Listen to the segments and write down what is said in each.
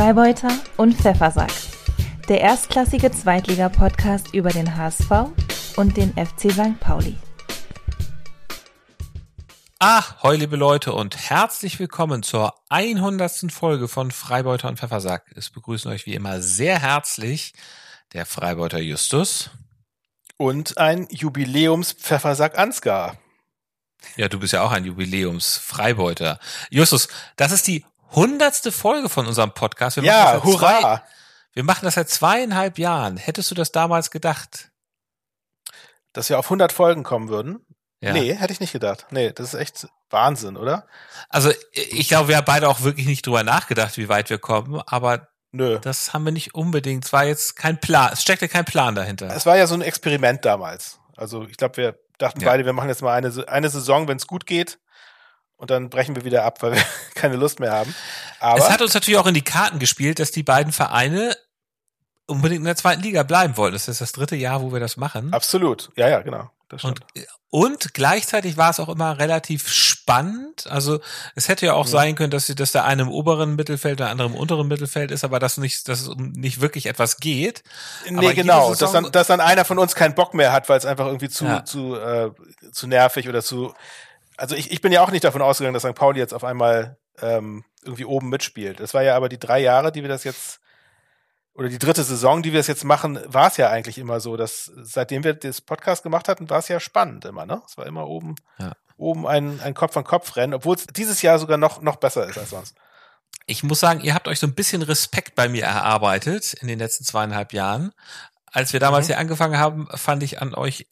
Freibeuter und Pfeffersack. Der erstklassige Zweitliga-Podcast über den HSV und den FC St. Pauli. Ahoi, liebe Leute und herzlich willkommen zur 100. Folge von Freibeuter und Pfeffersack. Es begrüßen euch wie immer sehr herzlich der Freibeuter Justus. Und ein Jubiläums-Pfeffersack Ansgar. Ja, du bist ja auch ein Jubiläums-Freibeuter. Justus, das ist die hundertste Folge von unserem Podcast. Wir ja, hurra! Zwei, wir machen das seit zweieinhalb Jahren. Hättest du das damals gedacht? Dass wir auf 100 Folgen kommen würden? Ja. Nee, hätte ich nicht gedacht. Nee, das ist echt Wahnsinn, oder? Also, ich glaube, wir haben beide auch wirklich nicht drüber nachgedacht, wie weit wir kommen, aber Nö. das haben wir nicht unbedingt. Es war jetzt kein Plan, es steckte kein Plan dahinter. Es war ja so ein Experiment damals. Also, ich glaube, wir dachten ja. beide, wir machen jetzt mal eine, eine Saison, wenn es gut geht und dann brechen wir wieder ab, weil wir keine Lust mehr haben. Aber es hat uns natürlich auch in die Karten gespielt, dass die beiden Vereine unbedingt in der zweiten Liga bleiben wollten. Das ist das dritte Jahr, wo wir das machen. Absolut. Ja, ja, genau. Und, und gleichzeitig war es auch immer relativ spannend. Also es hätte ja auch ja. sein können, dass, dass der eine im oberen Mittelfeld, der andere im unteren Mittelfeld ist, aber dass nicht, dass es nicht wirklich etwas geht. Nee, aber genau. dass dann, dass dann einer von uns keinen Bock mehr hat, weil es einfach irgendwie zu, ja. zu, äh, zu nervig oder zu also ich, ich bin ja auch nicht davon ausgegangen, dass St. Pauli jetzt auf einmal ähm, irgendwie oben mitspielt. Es war ja aber die drei Jahre, die wir das jetzt, oder die dritte Saison, die wir es jetzt machen, war es ja eigentlich immer so, dass seitdem wir das Podcast gemacht hatten, war es ja spannend immer, ne? Es war immer oben, ja. oben ein, ein Kopf an Kopf rennen, obwohl es dieses Jahr sogar noch, noch besser ist als sonst. Ich muss sagen, ihr habt euch so ein bisschen Respekt bei mir erarbeitet in den letzten zweieinhalb Jahren. Als wir damals mhm. hier angefangen haben, fand ich an euch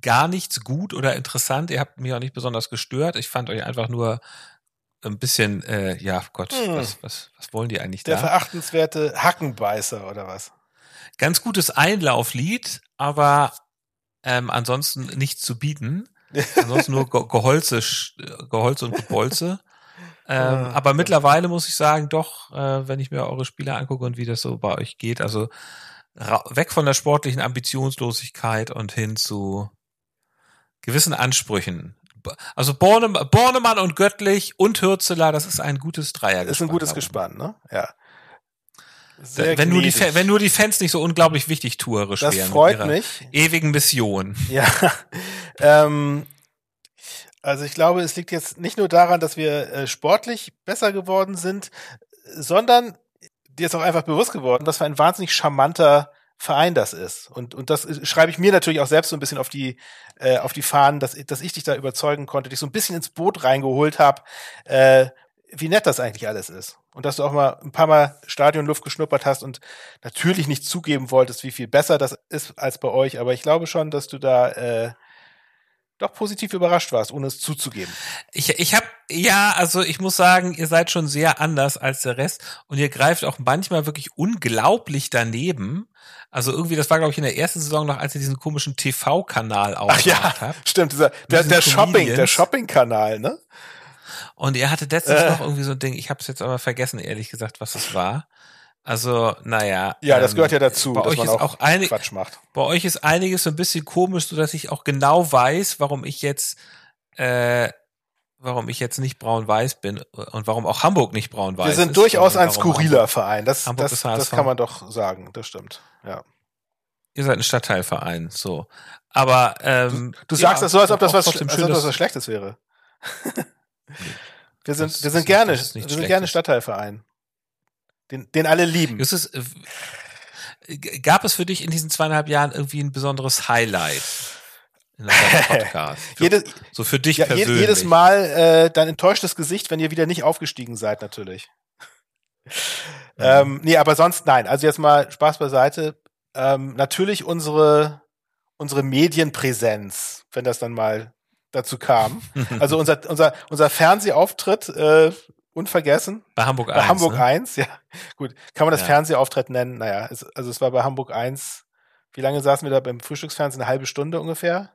gar nichts gut oder interessant. Ihr habt mich auch nicht besonders gestört. Ich fand euch einfach nur ein bisschen, äh, ja Gott, mhm. was, was, was wollen die eigentlich Der da? Der verachtenswerte Hackenbeißer oder was? Ganz gutes Einlauflied, aber ähm, ansonsten nichts zu bieten. ansonsten nur Geholze, Geholze und Gebolze. Ähm, ah, aber mittlerweile muss ich sagen, doch, äh, wenn ich mir eure Spiele angucke und wie das so bei euch geht, also weg von der sportlichen Ambitionslosigkeit und hin zu gewissen Ansprüchen. Also Borne, Bornemann und Göttlich und Hürzeler, das ist ein gutes Dreier. Ist ein gutes Gespann, ne? Ja. Sehr wenn nur, die, wenn nur die Fans nicht so unglaublich wichtig tuerisch das wären. Das freut mich. Ewigen Mission. Ja. ähm, also ich glaube, es liegt jetzt nicht nur daran, dass wir äh, sportlich besser geworden sind, sondern dir ist auch einfach bewusst geworden, was für ein wahnsinnig charmanter Verein das ist. Und, und das schreibe ich mir natürlich auch selbst so ein bisschen auf die, äh, auf die Fahnen, dass, dass ich dich da überzeugen konnte, dich so ein bisschen ins Boot reingeholt habe, äh, wie nett das eigentlich alles ist. Und dass du auch mal ein paar Mal Stadionluft geschnuppert hast und natürlich nicht zugeben wolltest, wie viel besser das ist als bei euch. Aber ich glaube schon, dass du da äh, doch positiv überrascht warst, ohne es zuzugeben. Ich, ich habe ja, also ich muss sagen, ihr seid schon sehr anders als der Rest und ihr greift auch manchmal wirklich unglaublich daneben. Also irgendwie, das war glaube ich in der ersten Saison noch, als ihr diesen komischen TV-Kanal aufgemacht ja, habt. Stimmt, dieser der, der Shopping, der Shopping-Kanal, ne? Und ihr hattet letztens äh. noch irgendwie so ein Ding, ich habe es jetzt aber vergessen, ehrlich gesagt, was es war. Also, naja. Ja, das ähm, gehört ja dazu, bei dass euch man ist auch, auch einig, Quatsch macht. Bei euch ist einiges so ein bisschen komisch, so dass ich auch genau weiß, warum ich jetzt, äh, warum ich jetzt nicht braun-weiß bin und warum auch Hamburg nicht braun-weiß ist. Wir sind ist, durchaus ein skurriler Verein. Das, das, das kann man doch sagen. Das stimmt. Ja. Ihr seid ein Stadtteilverein, so. Aber ähm, du, du sagst ja, das so, als ob das was, als ob das was Schlechtes wäre. wir sind, das wir sind gerne, wir sind gerne Stadtteilverein den, den alle lieben. Ist es, äh, gab es für dich in diesen zweieinhalb Jahren irgendwie ein besonderes Highlight? In unserem Podcast. Für, jedes, so für dich ja, persönlich. Jedes Mal äh, dein enttäuschtes Gesicht, wenn ihr wieder nicht aufgestiegen seid, natürlich. Mhm. Ähm, nee, aber sonst nein. Also jetzt mal Spaß beiseite. Ähm, natürlich unsere, unsere Medienpräsenz, wenn das dann mal dazu kam. Also unser, unser, unser Fernsehauftritt äh, unvergessen. Bei Hamburg 1. Bei Hamburg ne? 1, ja. Gut. Kann man das ja. Fernsehauftritt nennen? Naja, es, also es war bei Hamburg 1. Wie lange saßen wir da beim Frühstücksfernsehen? Eine halbe Stunde ungefähr?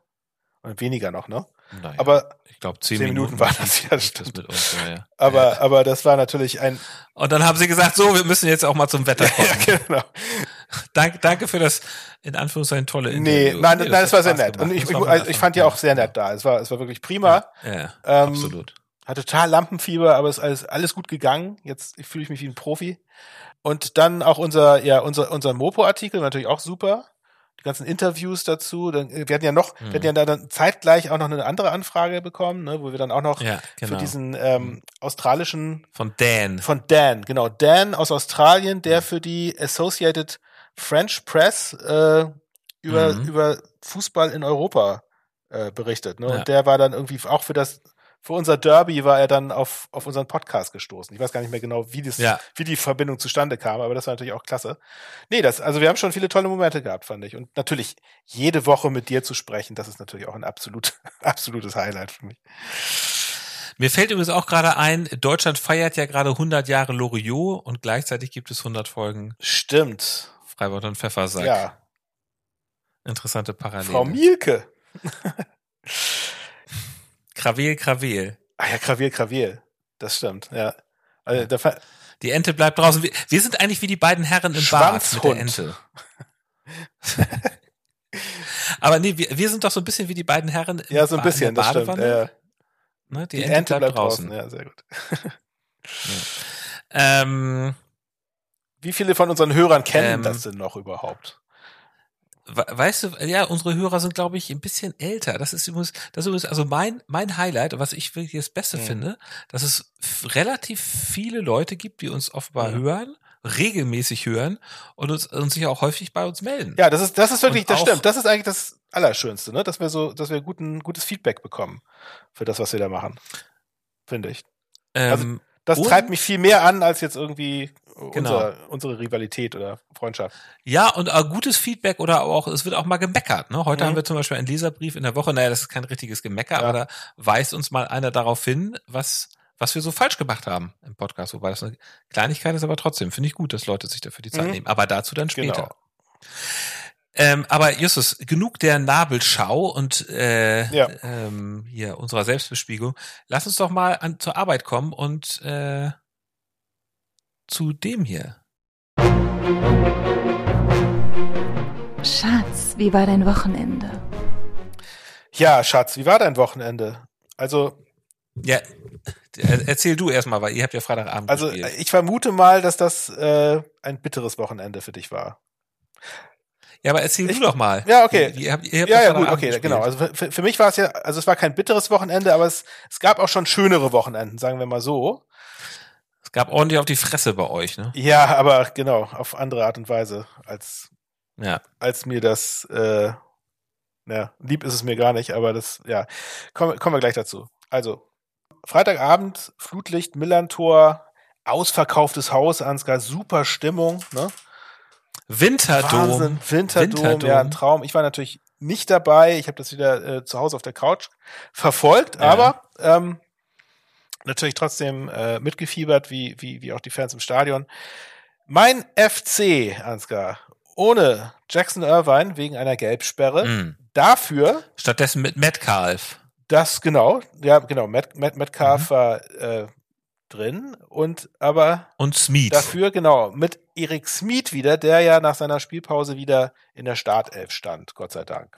Und weniger noch, ne? Naja, aber ich glaube zehn, zehn, Minuten, Minuten waren das ja stimmt. Das uns, ja, ja. Aber ja. aber das war natürlich ein und dann haben sie gesagt, so wir müssen jetzt auch mal zum Wetter kommen. ja, genau. danke danke für das in Anführungszeichen tolle Interview. Nee, nein, nee, nein, das, das war sehr nett. Und ich, ich, ich, fand ja auch sehr nett da. Es war es war wirklich prima. Ja, ähm, absolut. Hatte total Lampenfieber, aber es ist alles, alles gut gegangen. Jetzt fühle ich mich wie ein Profi. Und dann auch unser, ja, unser, unser Mopo-Artikel, natürlich auch super. Ganzen Interviews dazu. Dann, wir hatten ja noch, Hm. wir hatten ja da dann zeitgleich auch noch eine andere Anfrage bekommen, ne, wo wir dann auch noch Ja, genau. für diesen ähm, australischen Von Dan. von Dan, genau, Dan aus Australien, der für die Associated French Press äh, über, Mhm. über Fußball in Europa äh, berichtet. Ne? Ja. Und der war dann irgendwie auch für das, für unser Derby war er dann auf, auf unseren Podcast gestoßen. Ich weiß gar nicht mehr genau, wie das, Ja. wie die Verbindung zustande kam, aber das war natürlich auch klasse. Nee, das, also wir haben schon viele tolle Momente gehabt, fand ich. Und natürlich jede Woche mit dir zu sprechen, das ist natürlich auch ein absolut, absolutes Highlight für mich. Mir fällt übrigens auch gerade ein, Deutschland feiert ja gerade 100 Jahre Loriot und gleichzeitig gibt es 100 Folgen Stimmt. Freibad und Pfeffersack. Ja. Interessante Parallele. Frau Mielke. Krawel, Krawel. Ah ja, Gravier, Gravier. Das stimmt, ja. Also, da, Die Ente bleibt draußen. Wir, wir sind eigentlich wie die beiden Herren im Bad mit der. Ente. Aber nee, wir, wir sind doch so ein bisschen wie die beiden Herren im ja, so ein bisschen, das stimmt. Ja, Ne, die, die, Ente, bleibt, draußen. Ja, sehr gut. Ähm, Wie viele von unseren Hörern kennen Ähm, das denn noch überhaupt? We- weißt du, ja, unsere Hörer sind, glaube ich, ein bisschen älter. Das ist übrigens, das ist übrigens, also mein, mein Highlight, was ich wirklich das Beste Mhm. finde, dass es relativ viele Leute gibt, die uns offenbar Mhm. hören, regelmäßig hören und uns, und sich auch häufig bei uns melden. Ja, das ist, das ist wirklich, Und das stimmt. Das ist eigentlich das Allerschönste, ne? Dass wir so, dass wir guten, gutes Feedback bekommen für das, was wir da machen. Finde ich. Ähm, Das Und- treibt mich viel mehr an, als jetzt irgendwie Genau. unser, unsere Rivalität oder Freundschaft. Ja, und äh, gutes Feedback oder auch, es wird auch mal gemeckert. Ne? Heute Mhm. haben wir zum Beispiel einen Leserbrief in der Woche, naja, das ist kein richtiges Gemecker, Ja. aber da weist uns mal einer darauf hin, was, was wir so falsch gemacht haben im Podcast. Wobei das eine Kleinigkeit ist, aber trotzdem finde ich gut, dass Leute sich dafür die Zeit Mhm. nehmen. Aber dazu dann später. Genau. Ähm, aber Justus, genug der Nabelschau und äh, Ja. ähm, hier unserer Selbstbespiegelung. Lass uns doch mal an, zur Arbeit kommen und äh, zu dem hier. Schatz, wie war dein Wochenende? Ja, Schatz, wie war dein Wochenende? Also, Ja, er- erzähl du erstmal, weil ihr habt ja Freitagabend also gespielt. ich vermute mal, dass das äh, ein bitteres Wochenende für dich war. Ja, aber erzähl Ich- du doch mal. Ja, okay. Ihr, ihr habt, ihr habt Ja, ja, gut, okay, gespielt. genau. Also für, für mich war es ja, also es war kein bitteres Wochenende, aber es, es gab auch schon schönere Wochenenden, sagen wir mal so. Gab ordentlich auf die Fresse bei euch, ne? Ja, aber genau, auf andere Art und Weise, als, Ja. als mir das, äh, ja, lieb ist es mir gar nicht, aber das, ja, kommen, kommen wir gleich dazu. Also, Freitagabend, Flutlicht, Millantor, ausverkauftes Haus, Ansgar, super Stimmung, ne? Winterdom. Wahnsinn, Winterdom, Winterdom. ja, ein Traum. Ich war natürlich nicht dabei. Ich habe das wieder äh, zu Hause auf der Couch verfolgt, Ja. aber ähm, natürlich trotzdem äh, mitgefiebert, wie, wie, wie auch die Fans im Stadion. Mein FC, Ansgar, ohne Jackson Irvine wegen einer Gelbsperre. Mhm. Dafür, Stattdessen mit Metcalf. das genau, ja genau, Matt, Mhm. Metcalf war äh, drin und aber Und Smith. Dafür, genau, mit Erik Smith wieder, der ja nach seiner Spielpause wieder in der Startelf stand, Gott sei Dank.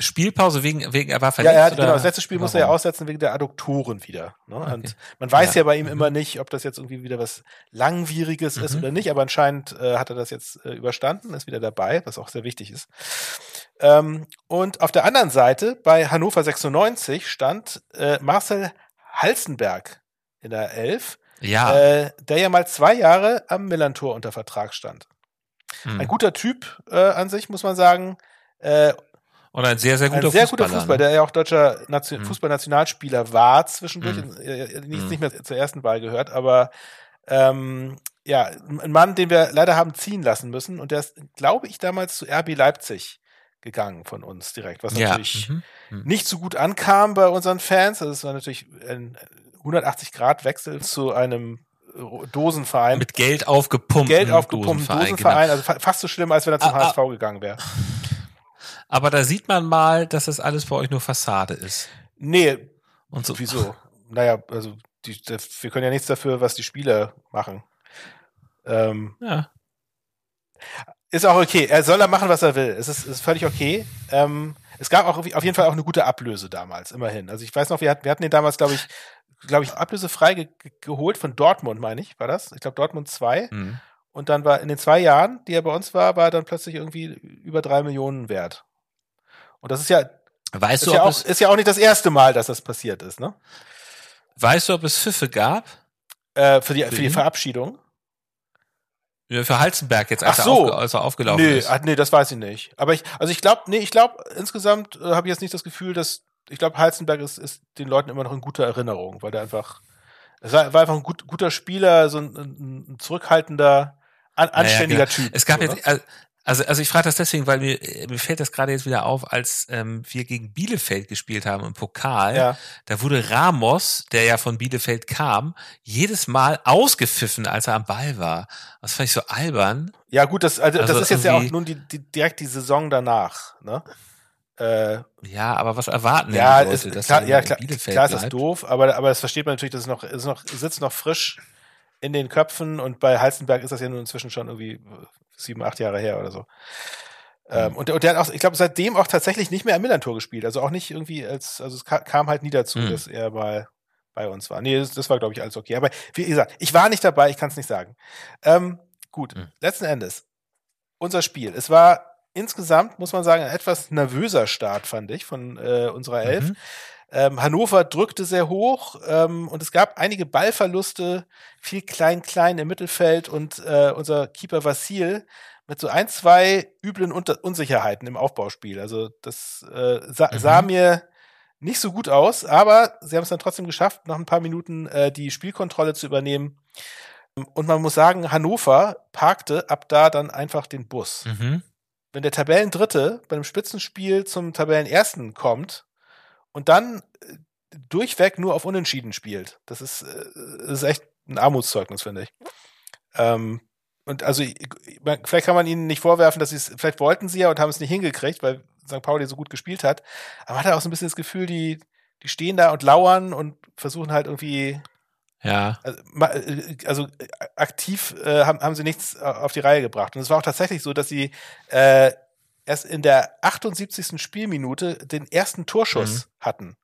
Spielpause wegen, wegen er war Ja, verletzt. er hat, oder genau, das letzte Spiel musste er ja aussetzen wegen der Adduktoren wieder. Ne? Okay. Und man weiß ja, Ja. bei ihm Mhm. immer nicht, ob das jetzt irgendwie wieder was Langwieriges ist Mhm. oder nicht, aber anscheinend äh, hat er das jetzt äh, überstanden, ist wieder dabei, was auch sehr wichtig ist. Ähm, und auf der anderen Seite, bei Hannover 96, stand äh, Marcel Halzenberg in der Elf, Ja. äh, der ja mal zwei Jahre am Millantor unter Vertrag stand. Mhm. Ein guter Typ äh, an sich, muss man sagen. Äh, Und ein sehr, sehr guter ein sehr Fußballer. guter Fußball, ne? der ja auch deutscher Nation Mhm. Fußballnationalspieler war zwischendurch, Mhm. äh, nicht, Mhm. nicht mehr zur ersten Wahl gehört, aber ähm, ja, ein Mann, den wir leider haben ziehen lassen müssen und der ist, glaube ich, damals zu RB Leipzig gegangen von uns direkt, was Ja. natürlich Mhm. Mhm. nicht so gut ankam bei unseren Fans. Also es war natürlich ein 180-Grad-Wechsel zu einem Dosenverein. Mit Geld aufgepumpt. Geld aufgepumpt, Dosenverein, Dosenverein, genau. also fa fast so schlimm, als wenn er zum Ah, ah. HSV gegangen wäre. Aber da sieht man mal, dass das alles bei euch nur Fassade ist. Nee, Und so. wieso? Naja, also die, wir können ja nichts dafür, was die Spieler machen. Ähm, Ja. ist auch okay. Er soll da machen, was er will. Es ist, ist völlig okay. Ähm, es gab auch auf jeden Fall auch eine gute Ablöse damals, immerhin. Also ich weiß noch, wir hatten, wir hatten den damals, glaube ich, glaube ich, ablösefrei ge geholt von Dortmund, meine ich, war das? Ich glaube Dortmund 2. Mhm. Und dann war in den zwei Jahren, die er bei uns war, war er dann plötzlich irgendwie über drei Millionen wert. Und das ist ja, weißt ist, du, ja auch, ist ja auch nicht das erste Mal, dass das passiert ist, ne? weißt du, ob es Pfiffe gab? Äh, für die, für die? Verabschiedung. Ja, Für Halzenberg jetzt, als, Ach so. er, aufge als er aufgelaufen Nee, ist. ah, nee, das weiß ich nicht. Aber ich, also ich glaube, nee, ich glaube, insgesamt äh, habe ich jetzt nicht das Gefühl, dass, ich glaube, Halzenberg ist, ist den Leuten immer noch in guter Erinnerung, weil der einfach, es war, war einfach ein gut, guter Spieler, so ein, ein, ein zurückhaltender, an, anständiger genau. Typ. Es gab ne? jetzt, also, also ich frage das deswegen, weil mir, mir fällt das gerade jetzt wieder auf, als ähm, wir gegen Bielefeld gespielt haben im Pokal. Ja. Da wurde Ramos, der ja von Bielefeld kam, jedes Mal ausgepfiffen, als er am Ball war. Das fand ich so albern. Ja, gut, das, also, Also das ist jetzt ja auch nun die, die, direkt die Saison danach, ne? Äh, Ja, aber was erwarten ja, die ist, Leute, dass klar, ja, klar, Bielefeld klar ist das doof, aber, aber das versteht man natürlich, dass es noch, ist noch, sitzt noch frisch in den Köpfen und bei Halstenberg ist das ja nun inzwischen schon irgendwie äh, sieben, acht Jahre her oder so. Ähm, und, der- und der hat auch, ich glaube, seitdem auch tatsächlich nicht mehr am Millantor gespielt. Also auch nicht irgendwie als, also es ka- kam halt nie dazu, Mhm. dass er mal bei uns war. Nee, das, das war, glaube ich, alles okay. Aber wie gesagt, ich war nicht dabei, ich kann es nicht sagen. Ähm, gut, Mhm. letzten Endes, unser Spiel. Es war insgesamt, muss man sagen, ein etwas nervöser Start, fand ich, von äh, unserer Elf. Mhm. Ähm, Hannover drückte sehr hoch ähm, und es gab einige Ballverluste, viel klein-klein im Mittelfeld und äh, unser Keeper Vassil mit so ein, zwei üblen Unter Unsicherheiten im Aufbauspiel. Also das äh, sah, Mhm. sah mir nicht so gut aus, aber sie haben es dann trotzdem geschafft, nach ein paar Minuten äh, die Spielkontrolle zu übernehmen. Und man muss sagen, Hannover parkte ab da dann einfach den Bus Mhm. wenn der Tabellendritte bei einem Spitzenspiel zum Tabellenersten kommt und dann äh, durchweg nur auf Unentschieden spielt, das ist, äh, das ist echt ein Armutszeugnis, finde ich. Ähm, und also vielleicht kann man ihnen nicht vorwerfen, dass sie es, vielleicht wollten sie ja und haben es nicht hingekriegt, weil St. Pauli so gut gespielt hat. Aber man hat auch so ein bisschen das Gefühl, die, die stehen da und lauern und versuchen halt irgendwie Ja. also, äh, also äh, aktiv äh, haben, haben sie nichts äh, auf die Reihe gebracht. Und es war auch tatsächlich so, dass sie äh, erst in der 78. Spielminute den ersten Torschuss hatten.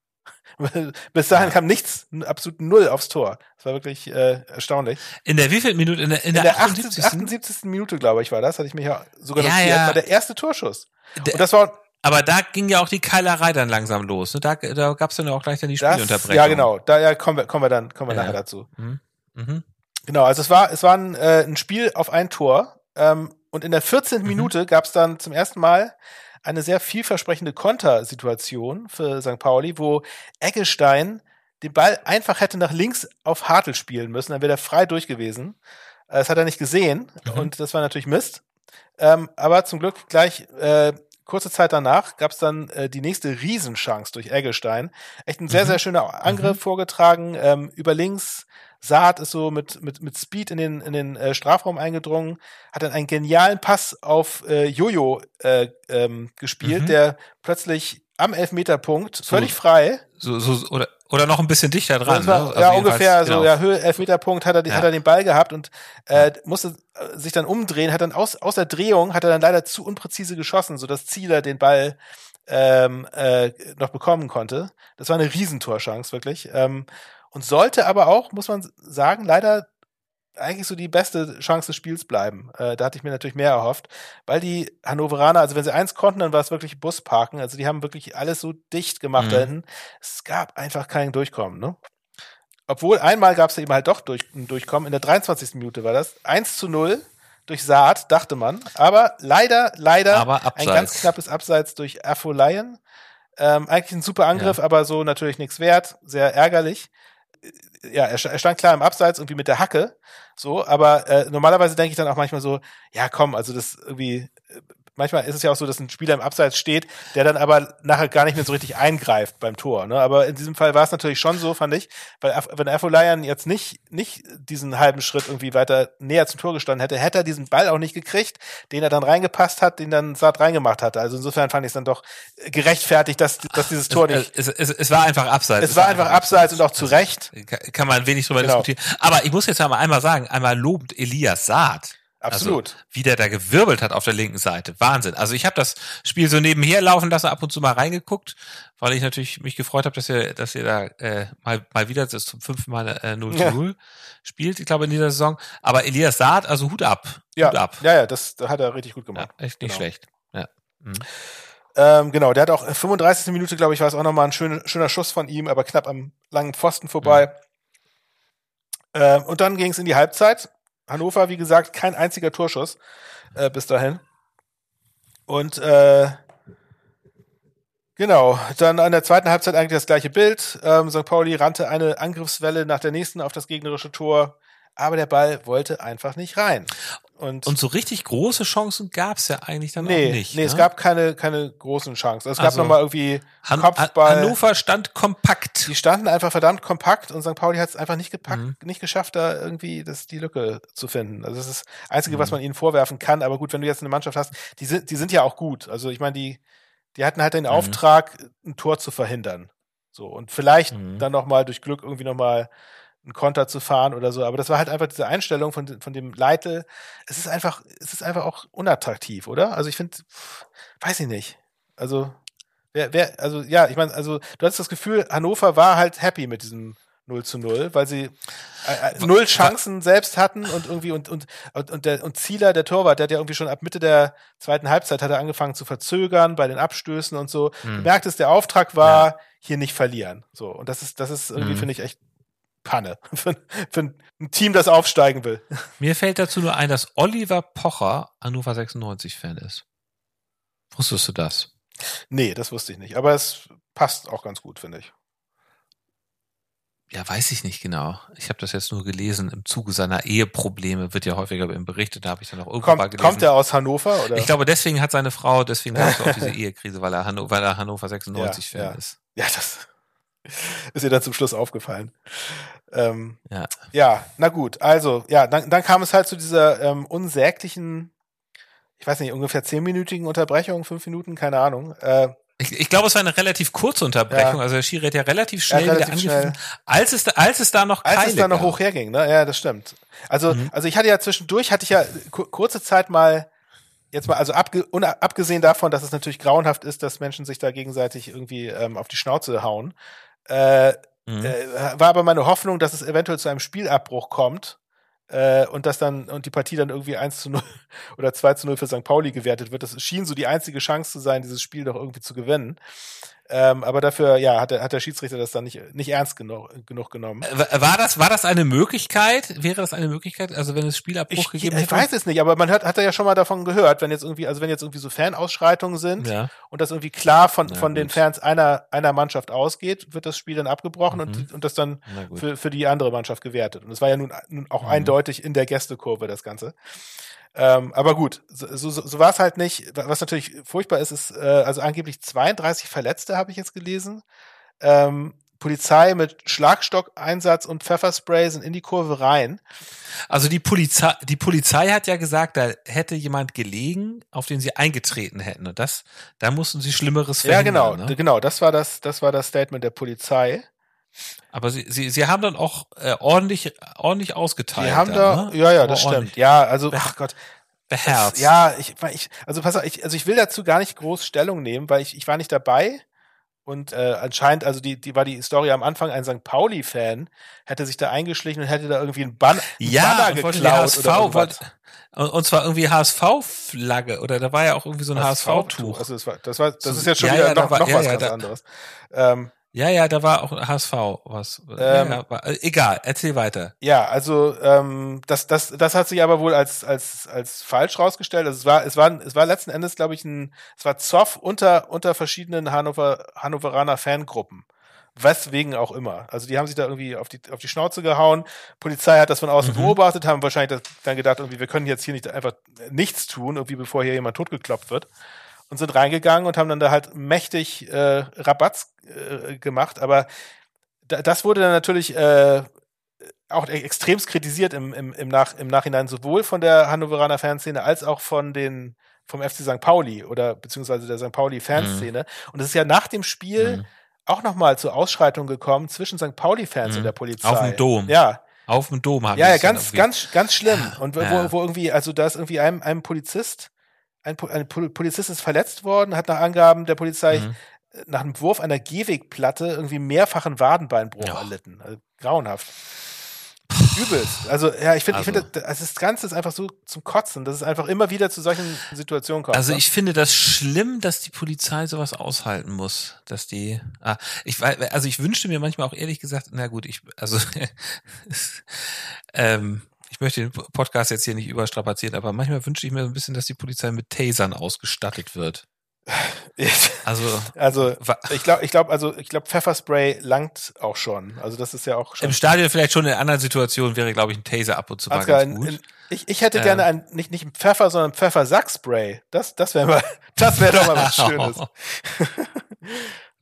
Bis dahin kam nichts, absolut null aufs Tor. Das war wirklich äh, erstaunlich. In der wievielten Minute? In der, in In der, der 78. 78. 78. Minute, glaube ich, war das, hatte ich mich ja sogar Ja, notiert, ja. war der erste Torschuss. Der- Und das war aber da ging ja auch die Keilerei dann langsam los. Ne? Da, da gab es dann auch gleich dann die das, Spielunterbrechung. ja genau, da ja, kommen wir, kommen wir dann, kommen wir Ja. nachher dazu. Mhm. Mhm. Genau, also es war, es war ein, äh, ein Spiel auf ein Tor. Ähm, und in der 14. Mhm. Minute gab es dann zum ersten Mal eine sehr vielversprechende Kontersituation für St. Pauli, wo Eggestein den Ball einfach hätte nach links auf Hartl spielen müssen, dann wäre er frei durch gewesen. Äh, Das hat er nicht gesehen Mhm. und das war natürlich Mist. Ähm, aber zum Glück gleich äh, kurze Zeit danach gab es dann äh, die nächste Riesenchance durch Eggestein. Echt ein sehr, Mhm. sehr schöner Angriff vorgetragen. Ähm, über links, Saad ist so mit, mit, mit Speed in den, in den äh, Strafraum eingedrungen, hat dann einen genialen Pass auf äh, Jojo äh, ähm, gespielt, Mhm. der plötzlich am Elfmeterpunkt völlig frei So, so, oder, oder noch ein bisschen dichter dran. war, ne? Also ja, ungefähr so, genau. ja, Höhe, Elfmeterpunkt hat er, Ja. hat er den Ball gehabt und äh, musste äh, sich dann umdrehen, hat dann aus, aus der Drehung, hat er dann leider zu unpräzise geschossen, sodass Zieler den Ball ähm, äh, noch bekommen konnte. Das war eine Riesentorchance, wirklich. Ähm, und sollte aber auch, muss man sagen, leider eigentlich so die beste Chance des Spiels bleiben. Äh, da hatte ich mir natürlich mehr erhofft, weil die Hannoveraner, also wenn sie eins konnten, dann war es wirklich Busparken. Also die haben wirklich alles so dicht gemacht Mhm. da hinten. Es gab einfach kein Durchkommen, ne? Obwohl einmal gab es eben halt doch durch, ein Durchkommen. In der 23. Minute war das. 1 zu 0 durch Saat, dachte man. Aber leider, leider Aber ein ganz knappes Abseits durch Afolayan. Ähm, eigentlich ein super Angriff, aber so natürlich nichts wert. Sehr ärgerlich. Ja, er, sta- stand klar im Abseits, irgendwie mit der Hacke. So, aber äh, normalerweise denke ich dann auch manchmal so, ja komm, also das irgendwie, äh, manchmal ist es ja auch so, dass ein Spieler im Abseits steht, der dann aber nachher gar nicht mehr so richtig eingreift beim Tor. Ne? Aber in diesem Fall war es natürlich schon so, fand ich, weil wenn Afolayan jetzt nicht, nicht diesen halben Schritt irgendwie weiter näher zum Tor gestanden hätte, hätte er diesen Ball auch nicht gekriegt, den er dann reingepasst hat, den dann Saad reingemacht hatte. Also insofern fand ich es dann doch gerechtfertigt, dass, dass dieses Tor nicht. Es, es, es, es war einfach abseits. Es war einfach abseits und auch zu Recht. Kann- man wenig drüber Genau. diskutieren. Aber ich muss jetzt aber einmal sagen, einmal lobend Elias Saad. Absolut. Also, wie der da gewirbelt hat auf der linken Seite. Wahnsinn. Also ich habe das Spiel so nebenher laufen lassen, ab und zu mal reingeguckt, weil ich natürlich mich gefreut habe, dass ihr, dass ihr da äh, mal, mal wieder das zum fünften Mal äh, 0 zu 0 ja. spielt, ich glaube, in dieser Saison. Aber Elias Saad, also Hut ab. Ja, Hut ab. ja, ja, das hat er richtig gut gemacht. Ja, echt nicht genau. schlecht. Ja. Mhm. Ähm, genau, der hat auch 35. Minute, glaube ich, war es auch nochmal ein schöner, schöner Schuss von ihm, aber knapp am langen Pfosten vorbei. Mhm. Ähm, und dann ging es in die Halbzeit. Hannover, wie gesagt, kein einziger Torschuss äh, bis dahin. Und äh, genau, dann an der zweiten Halbzeit eigentlich das gleiche Bild. Ähm, St. Pauli rannte eine Angriffswelle nach der nächsten auf das gegnerische Tor aber der Ball wollte einfach nicht rein. Und, und so richtig große Chancen gab es ja eigentlich dann nee, auch nicht. Nee, ne? es gab keine, keine großen Chancen. Es gab also, nochmal irgendwie Han Kopfball. Hannover stand kompakt. Die standen einfach verdammt kompakt und St. Pauli hat es einfach nicht gepackt, mhm. nicht geschafft, da irgendwie das, die Lücke zu finden. Also das ist das Einzige, mhm. was man ihnen vorwerfen kann. Aber gut, wenn du jetzt eine Mannschaft hast, die sind, die sind ja auch gut. Also ich meine, die, die hatten halt den mhm. Auftrag, ein Tor zu verhindern. So, und vielleicht mhm. dann nochmal durch Glück irgendwie nochmal einen Konter zu fahren oder so. Aber das war halt einfach diese Einstellung von, von dem Leitl. Es ist einfach, es ist einfach auch unattraktiv, oder? Also ich finde, weiß ich nicht. Also, wer, wer, also ja, ich meine, also du hast das Gefühl, Hannover war halt happy mit diesem 0 zu 0, weil sie äh, äh null Chancen selbst hatten und irgendwie und, und, und, der, und Zieler, der Torwart, der hat ja irgendwie schon ab Mitte der zweiten Halbzeit hat er angefangen zu verzögern bei den Abstößen und so. Hm. Du merktest, der Auftrag war, ja. hier nicht verlieren. So. Und das ist, das ist irgendwie, hm. finde ich, echt Panne für, für, ein Team, das aufsteigen will. Mir fällt dazu nur ein, dass Oliver Pocher Hannover 96 Fan ist. Wusstest du das? Nee, das wusste ich nicht. Aber es passt auch ganz gut, finde ich. Ja, weiß ich nicht genau. Ich habe das jetzt nur gelesen. Im Zuge seiner Eheprobleme wird ja häufiger berichtet. Da habe ich dann auch irgendwann kommt, gelesen. Kommt er aus Hannover? Oder? Ich glaube, deswegen hat seine Frau, deswegen gab es auch diese Ehekrise, weil er, Hanno, weil er Hannover 96 ja, Fan ja. ist. Ja, das ist ihr dann zum Schluss aufgefallen. Ähm, ja. ja, na gut. Also, ja, dann, dann kam es halt zu dieser ähm, unsäglichen, ich weiß nicht, ungefähr zehnminütigen Unterbrechung, fünf Minuten, keine Ahnung. Äh, ich, ich glaube, es war eine relativ kurze Unterbrechung. Ja. Also der Schiri hat ja relativ schnell ja, relativ wieder angegriffen, als es da, als es da noch als Keile es da noch hoch herging. Ne? Ja, das stimmt. Also mhm. also ich hatte ja zwischendurch hatte ich ja kurze Zeit mal jetzt mal also abge, abgesehen davon, dass es natürlich grauenhaft ist, dass Menschen sich da gegenseitig irgendwie ähm, auf die Schnauze hauen. Äh, mhm. äh, war aber meine Hoffnung, dass es eventuell zu einem Spielabbruch kommt äh, und dass dann und die Partie dann irgendwie 1 zu 0 oder 2 zu 0 für St. Pauli gewertet wird. Das schien so die einzige Chance zu sein, dieses Spiel doch irgendwie zu gewinnen. Ähm, aber dafür, ja, hat der, hat der Schiedsrichter das dann nicht, nicht ernst genug, genug genommen. Äh, war das, war das eine Möglichkeit? Wäre das eine Möglichkeit? Also wenn es Spielabbruch ich, gegeben hätte? Ich weiß es nicht, aber man hat, hat ja schon mal davon gehört, wenn jetzt irgendwie, also wenn jetzt irgendwie so Fanausschreitungen sind ja. und das irgendwie klar von, von den Fans einer, einer Mannschaft ausgeht, wird das Spiel dann abgebrochen mhm. und, und das dann für, für die andere Mannschaft gewertet. Und es war ja nun, nun auch mhm. eindeutig in der Gästekurve das Ganze. Ähm, aber gut, so, so, so war es halt nicht. Was natürlich furchtbar ist, ist, äh, also angeblich 32 Verletzte habe ich jetzt gelesen. Ähm, Polizei mit Schlagstockeinsatz und Pfefferspray sind in die Kurve rein. Also die Polizei, die Polizei hat ja gesagt, da hätte jemand gelegen, auf den sie eingetreten hätten. Und das, da mussten sie Schlimmeres verhindern. Ja, genau, ne? genau. Das war das, das war das Statement der Polizei. Aber sie, sie, sie haben dann auch äh, ordentlich, ordentlich ausgeteilt. Sie haben da, ne? ja, ja, das stimmt. Ja, also, ach Gott. Beherzt. Ja, ich, ich, also pass auf, ich, also ich will dazu gar nicht groß Stellung nehmen, weil ich, ich war nicht dabei. Und äh, anscheinend, also die, die war die Story am Anfang, ein St. Pauli-Fan hätte sich da eingeschlichen und hätte da irgendwie ein, Ban ja, Banner geklaut HSV, oder irgendwas. Und, und zwar irgendwie HSV-Flagge oder da war ja auch irgendwie so ein HSV-Tuch. HSV also das war, das war, das ist jetzt schon ja, wieder ja, noch, war, noch ja, was ganz anderes. Ähm, ja, ja, da war auch HSV was. Ähm, ja, war, äh, egal, erzähl weiter. Ja, also ähm, das, das, das hat sich aber wohl als als als falsch rausgestellt. Also es war es war es war letzten Endes, glaube ich, ein es war Zoff unter unter verschiedenen Hannover Hannoveraner Fangruppen. Weswegen auch immer. Also die haben sich da irgendwie auf die auf die Schnauze gehauen. Polizei hat das von außen mhm. beobachtet, haben wahrscheinlich dann gedacht, irgendwie wir können jetzt hier nicht einfach nichts tun, irgendwie bevor hier jemand totgekloppt wird und sind reingegangen und haben dann da halt mächtig äh, Rabatz äh, gemacht. Aber da, das wurde dann natürlich äh, auch extremst kritisiert im, im, im, Nach, im Nachhinein, sowohl von der Hannoveraner Fanszene als auch von den vom FC St. Pauli oder beziehungsweise der St. Pauli Fanszene. Mhm. Und es ist ja nach dem Spiel mhm. auch nochmal zur Ausschreitung gekommen zwischen St. Pauli-Fans mhm. und der Polizei. Auf dem Dom. Ja. Auf dem Dom haben Ja, ja, ganz, ganz, ganz schlimm. Und wo, ja. wo irgendwie, also da ist irgendwie ein, ein Polizist, ein, ein Pol- Polizist ist verletzt worden, hat nach Angaben der Polizei Mhm. äh, nach einem Wurf einer Gehwegplatte irgendwie mehrfachen Wadenbeinbruch Ja. erlitten. Also grauenhaft. Übelst. Also, ja, ich finde, ich Also- finde, das, das Ganze ist einfach so zum Kotzen, dass es einfach immer wieder zu solchen Situationen kommt. Also ne? ich finde das schlimm, dass die Polizei sowas aushalten muss, dass die, ah, ich weiß, also ich wünschte mir manchmal auch ehrlich gesagt, na gut, ich, also, ähm, ich möchte den Podcast jetzt hier nicht überstrapazieren, aber manchmal wünschte ich mir so ein bisschen, dass die Polizei mit Tasern ausgestattet wird. Also Also, ich glaube, ich glaube, also ich glaube, Pfefferspray langt auch schon. Also das ist ja auch schon. im Stadion vielleicht schon in anderen Situationen wäre, glaube ich, ein Taser ab und zu mal Ansgar, ganz gut. ich, ich hätte Ähm. gerne ein, nicht, nicht ein Pfeffer, sondern Pfeffersackspray. Das, das wäre mal, das wäre doch mal was Schönes.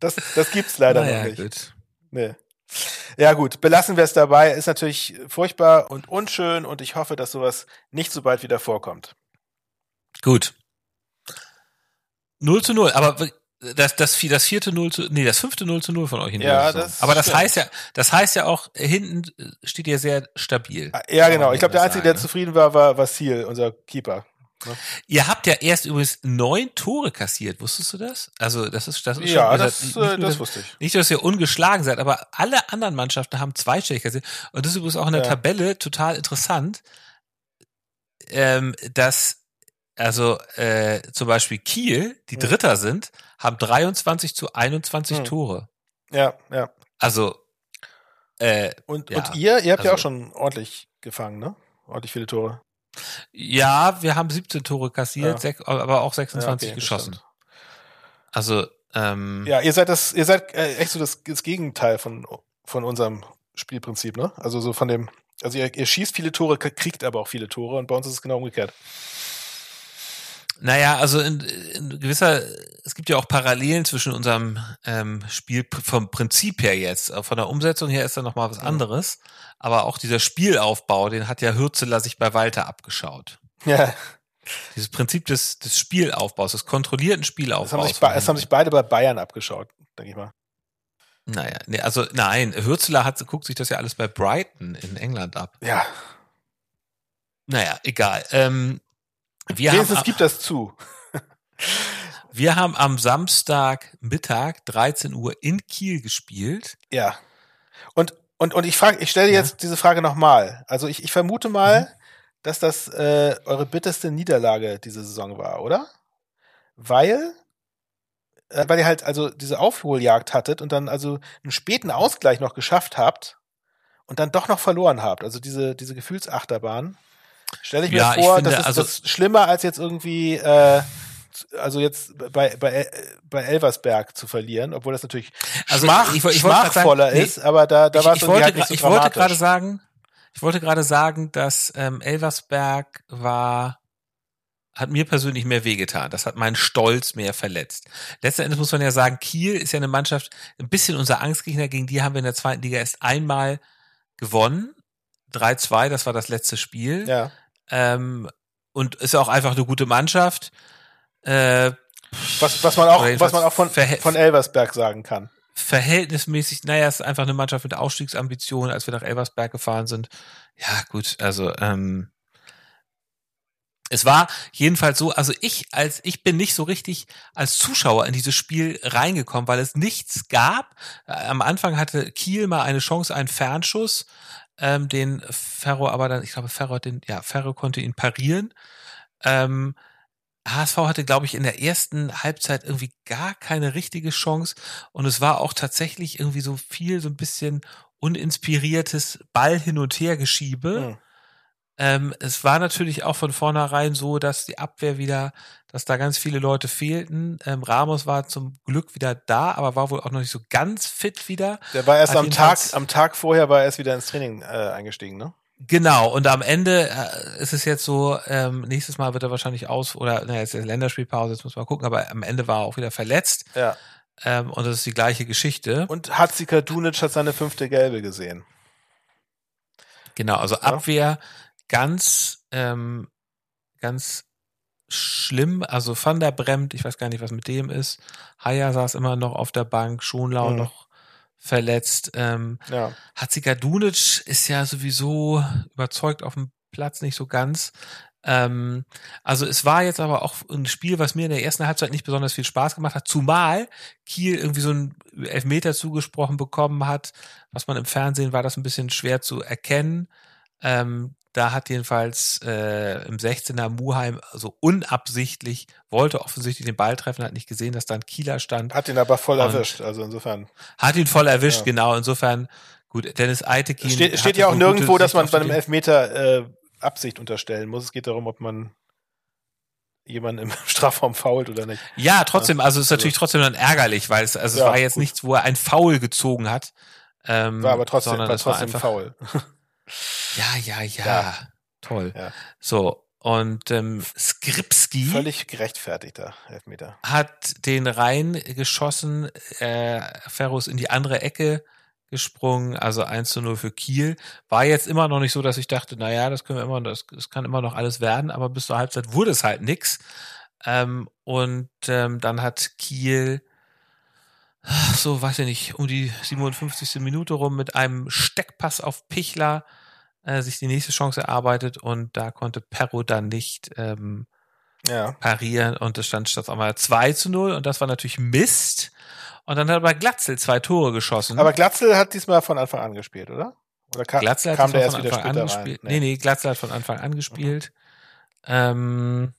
Das, das gibt's leider naja, noch nicht. gut. Nee. Ja gut, belassen wir es dabei. Ist natürlich furchtbar und unschön und ich hoffe, dass sowas nicht so bald wieder vorkommt. Gut. 0 zu 0, aber das, das, das vierte 0 zu, nee, das fünfte 0 zu 0 von euch in Ja, der das Aber das stimmt. heißt ja, das heißt ja auch, hinten steht ja sehr stabil. Ja, genau. Ich glaube, der Einzige, der ne? zufrieden war, war Vasil, unser Keeper. Ihr habt ja erst übrigens neun Tore kassiert, wusstest du das? Also, das ist, das ist Ja, schon, ihr das, nicht äh, nur, das dass- wusste ich. Nicht, dass ihr ungeschlagen seid, aber alle anderen Mannschaften haben zweistellig kassiert. Und das ist übrigens auch in der Ja. Tabelle total interessant, ähm, dass also äh, zum Beispiel Kiel, die Hm. Dritter sind, haben 23 zu 21 Hm. Tore. Ja, ja. Also äh, Und, Ja, und ihr, ihr habt ja also- auch schon ordentlich gefangen, ne? Ordentlich viele Tore. Ja, wir haben 17 Tore kassiert, Ja. aber auch Ja, 26 okay, das geschossen. Also ähm, Ja, ihr seid das, ihr seid äh, echt so das, das Gegenteil von, von unserem Spielprinzip, ne? Also so von dem, also ihr, ihr schießt viele Tore, kriegt aber auch viele Tore und bei uns ist es genau umgekehrt. Naja, also in, in gewisser, es gibt ja auch Parallelen zwischen unserem ähm, Spiel vom Prinzip her jetzt. Äh, Von der Umsetzung her ist da nochmal was Mhm. anderes. Aber auch dieser Spielaufbau, den hat ja Hürzeler sich bei Walter abgeschaut. Ja, Dieses Prinzip des, des Spielaufbaus, des kontrollierten das Spielaufbaus. haben, sich das haben sich beide bei Bayern abgeschaut, denke ich mal. naja, nee, also nein, Hürzeler hat, guckt sich das ja alles bei Brighton in England ab. Ja, Naja, egal. Ähm, wir, haben, wenigstens am- gibt das zu. wir haben am Samstagmittag 13 Uhr in Kiel gespielt. Ja. Und, und, und ich frage, ich stelle Ja. jetzt diese Frage nochmal. Also ich, ich vermute mal, Mhm. dass das äh, eure bitterste Niederlage diese Saison war, oder? Weil, äh, weil ihr halt also diese Aufholjagd hattet und dann also einen späten Ausgleich noch geschafft habt und dann doch noch verloren habt. Also diese, diese Gefühlsachterbahn. Stelle ich mir Ja, ich vor, finde, das ist also- das schlimmer als jetzt irgendwie äh, also jetzt bei, bei, bei Elversberg zu verlieren, obwohl das natürlich Also schmach, ich- ich grad schmachvoller sagen, nee, ist, aber da, da ich, war es ich, irgendwie halt nicht so ich wollte gerade sagen, ich wollte gerade sagen, dass ähm, Elversberg war, hat mir persönlich mehr wehgetan. Das hat meinen Stolz mehr verletzt. Letzten Endes muss man ja sagen, Kiel ist ja eine Mannschaft, ein bisschen unser Angstgegner, gegen die haben wir in der zweiten Liga erst einmal gewonnen. 3-2, das war das letzte Spiel. Ja. Ähm, und ist auch einfach eine gute Mannschaft. Äh, Was, was man auch, was man auch von, von Elversberg sagen kann. verhältnismäßig, naja, es ist einfach eine Mannschaft mit Ausstiegsambitionen, als wir nach Elversberg gefahren sind. Ja, gut, also ähm, es war jedenfalls so, also ich als ich bin nicht so richtig als Zuschauer in dieses Spiel reingekommen, weil es nichts gab. Äh, Am Anfang hatte Kiel mal eine Chance, einen Fernschuss, ähm, den Ferro aber dann, ich glaube, Ferro den, ja, Ferro konnte ihn parieren. Ähm, HSV hatte, glaube ich, in der ersten Halbzeit irgendwie gar keine richtige Chance. Und es war auch tatsächlich irgendwie so viel, so ein bisschen uninspiriertes Ball hin und her Geschiebe. Hm. Ähm, es war natürlich auch von vornherein so, dass die Abwehr wieder, dass da ganz viele Leute fehlten. Ähm, Ramos war zum Glück wieder da, aber war wohl auch noch nicht so ganz fit wieder. Der war erst Hat am Tag, am Tag vorher war er erst wieder ins Training äh, eingestiegen, ne? Genau, und am Ende äh, ist es jetzt so, ähm, nächstes Mal wird er wahrscheinlich aus, oder naja, jetzt ist Länderspielpause, jetzt muss man gucken, aber am Ende war er auch wieder verletzt. Ja. Ähm, und das ist die gleiche Geschichte. Und Hatzika Dunic hat seine fünfte Gelbe gesehen. Genau, also Abwehr ganz, ähm, ganz schlimm. Also Van der Bremt, ich weiß gar nicht, was mit dem ist. Haya saß immer noch auf der Bank, Schonlau Mhm. noch verletzt. Ähm, Ja. Hatzika-Dunic ist ja sowieso überzeugt auf dem Platz nicht so ganz. Ähm, also es war jetzt aber auch ein Spiel, was mir in der ersten Halbzeit nicht besonders viel Spaß gemacht hat, zumal Kiel irgendwie so einen Elfmeter zugesprochen bekommen hat, was man im Fernsehen war das ein bisschen schwer zu erkennen. Ähm, da hat jedenfalls äh, im 16er Muheim so unabsichtlich, wollte offensichtlich den Ball treffen, hat nicht gesehen, dass da ein Kieler stand. Hat ihn aber voll erwischt, also insofern. Hat ihn voll erwischt, Ja. genau. Insofern, gut, Dennis Eitekin. Es steht, steht ja auch nirgendwo, dass man bei einem Elfmeter äh, Absicht unterstellen muss. Es geht darum, ob man jemanden im Strafraum fault oder nicht. Ja, trotzdem, also es ist natürlich trotzdem dann ärgerlich, weil es, also Ja, es war jetzt gut. nichts, wo er ein Foul gezogen hat. Ähm, War aber trotzdem, sondern war es war trotzdem einfach, faul. Ja, ja, ja, Ja. Toll. Ja. So, und ähm, Skripski Völlig gerechtfertigter Elfmeter. hat den rein geschossen, äh, Ferros in die andere Ecke gesprungen, also 1 zu 0 für Kiel. War jetzt immer noch nicht so, dass ich dachte, na ja, das können wir immer, das, das kann immer noch alles werden, aber bis zur Halbzeit wurde es halt nix. Ähm, und ähm, dann hat Kiel so, weiß ich nicht, um die 57. Minute rum mit einem Steckpass auf Pichler äh, sich die nächste Chance erarbeitet und da konnte Perro dann nicht ähm, Ja. parieren und es stand statt einmal 2 zu 0 und das war natürlich Mist. Und dann hat aber Glatzel zwei Tore geschossen. Aber Glatzel hat diesmal von Anfang an gespielt, oder? Oder ka Glatzel hat kam der erst wieder von Anfang an später rein? gespielt. Nee. nee, Glatzel hat von Anfang an gespielt. Ähm,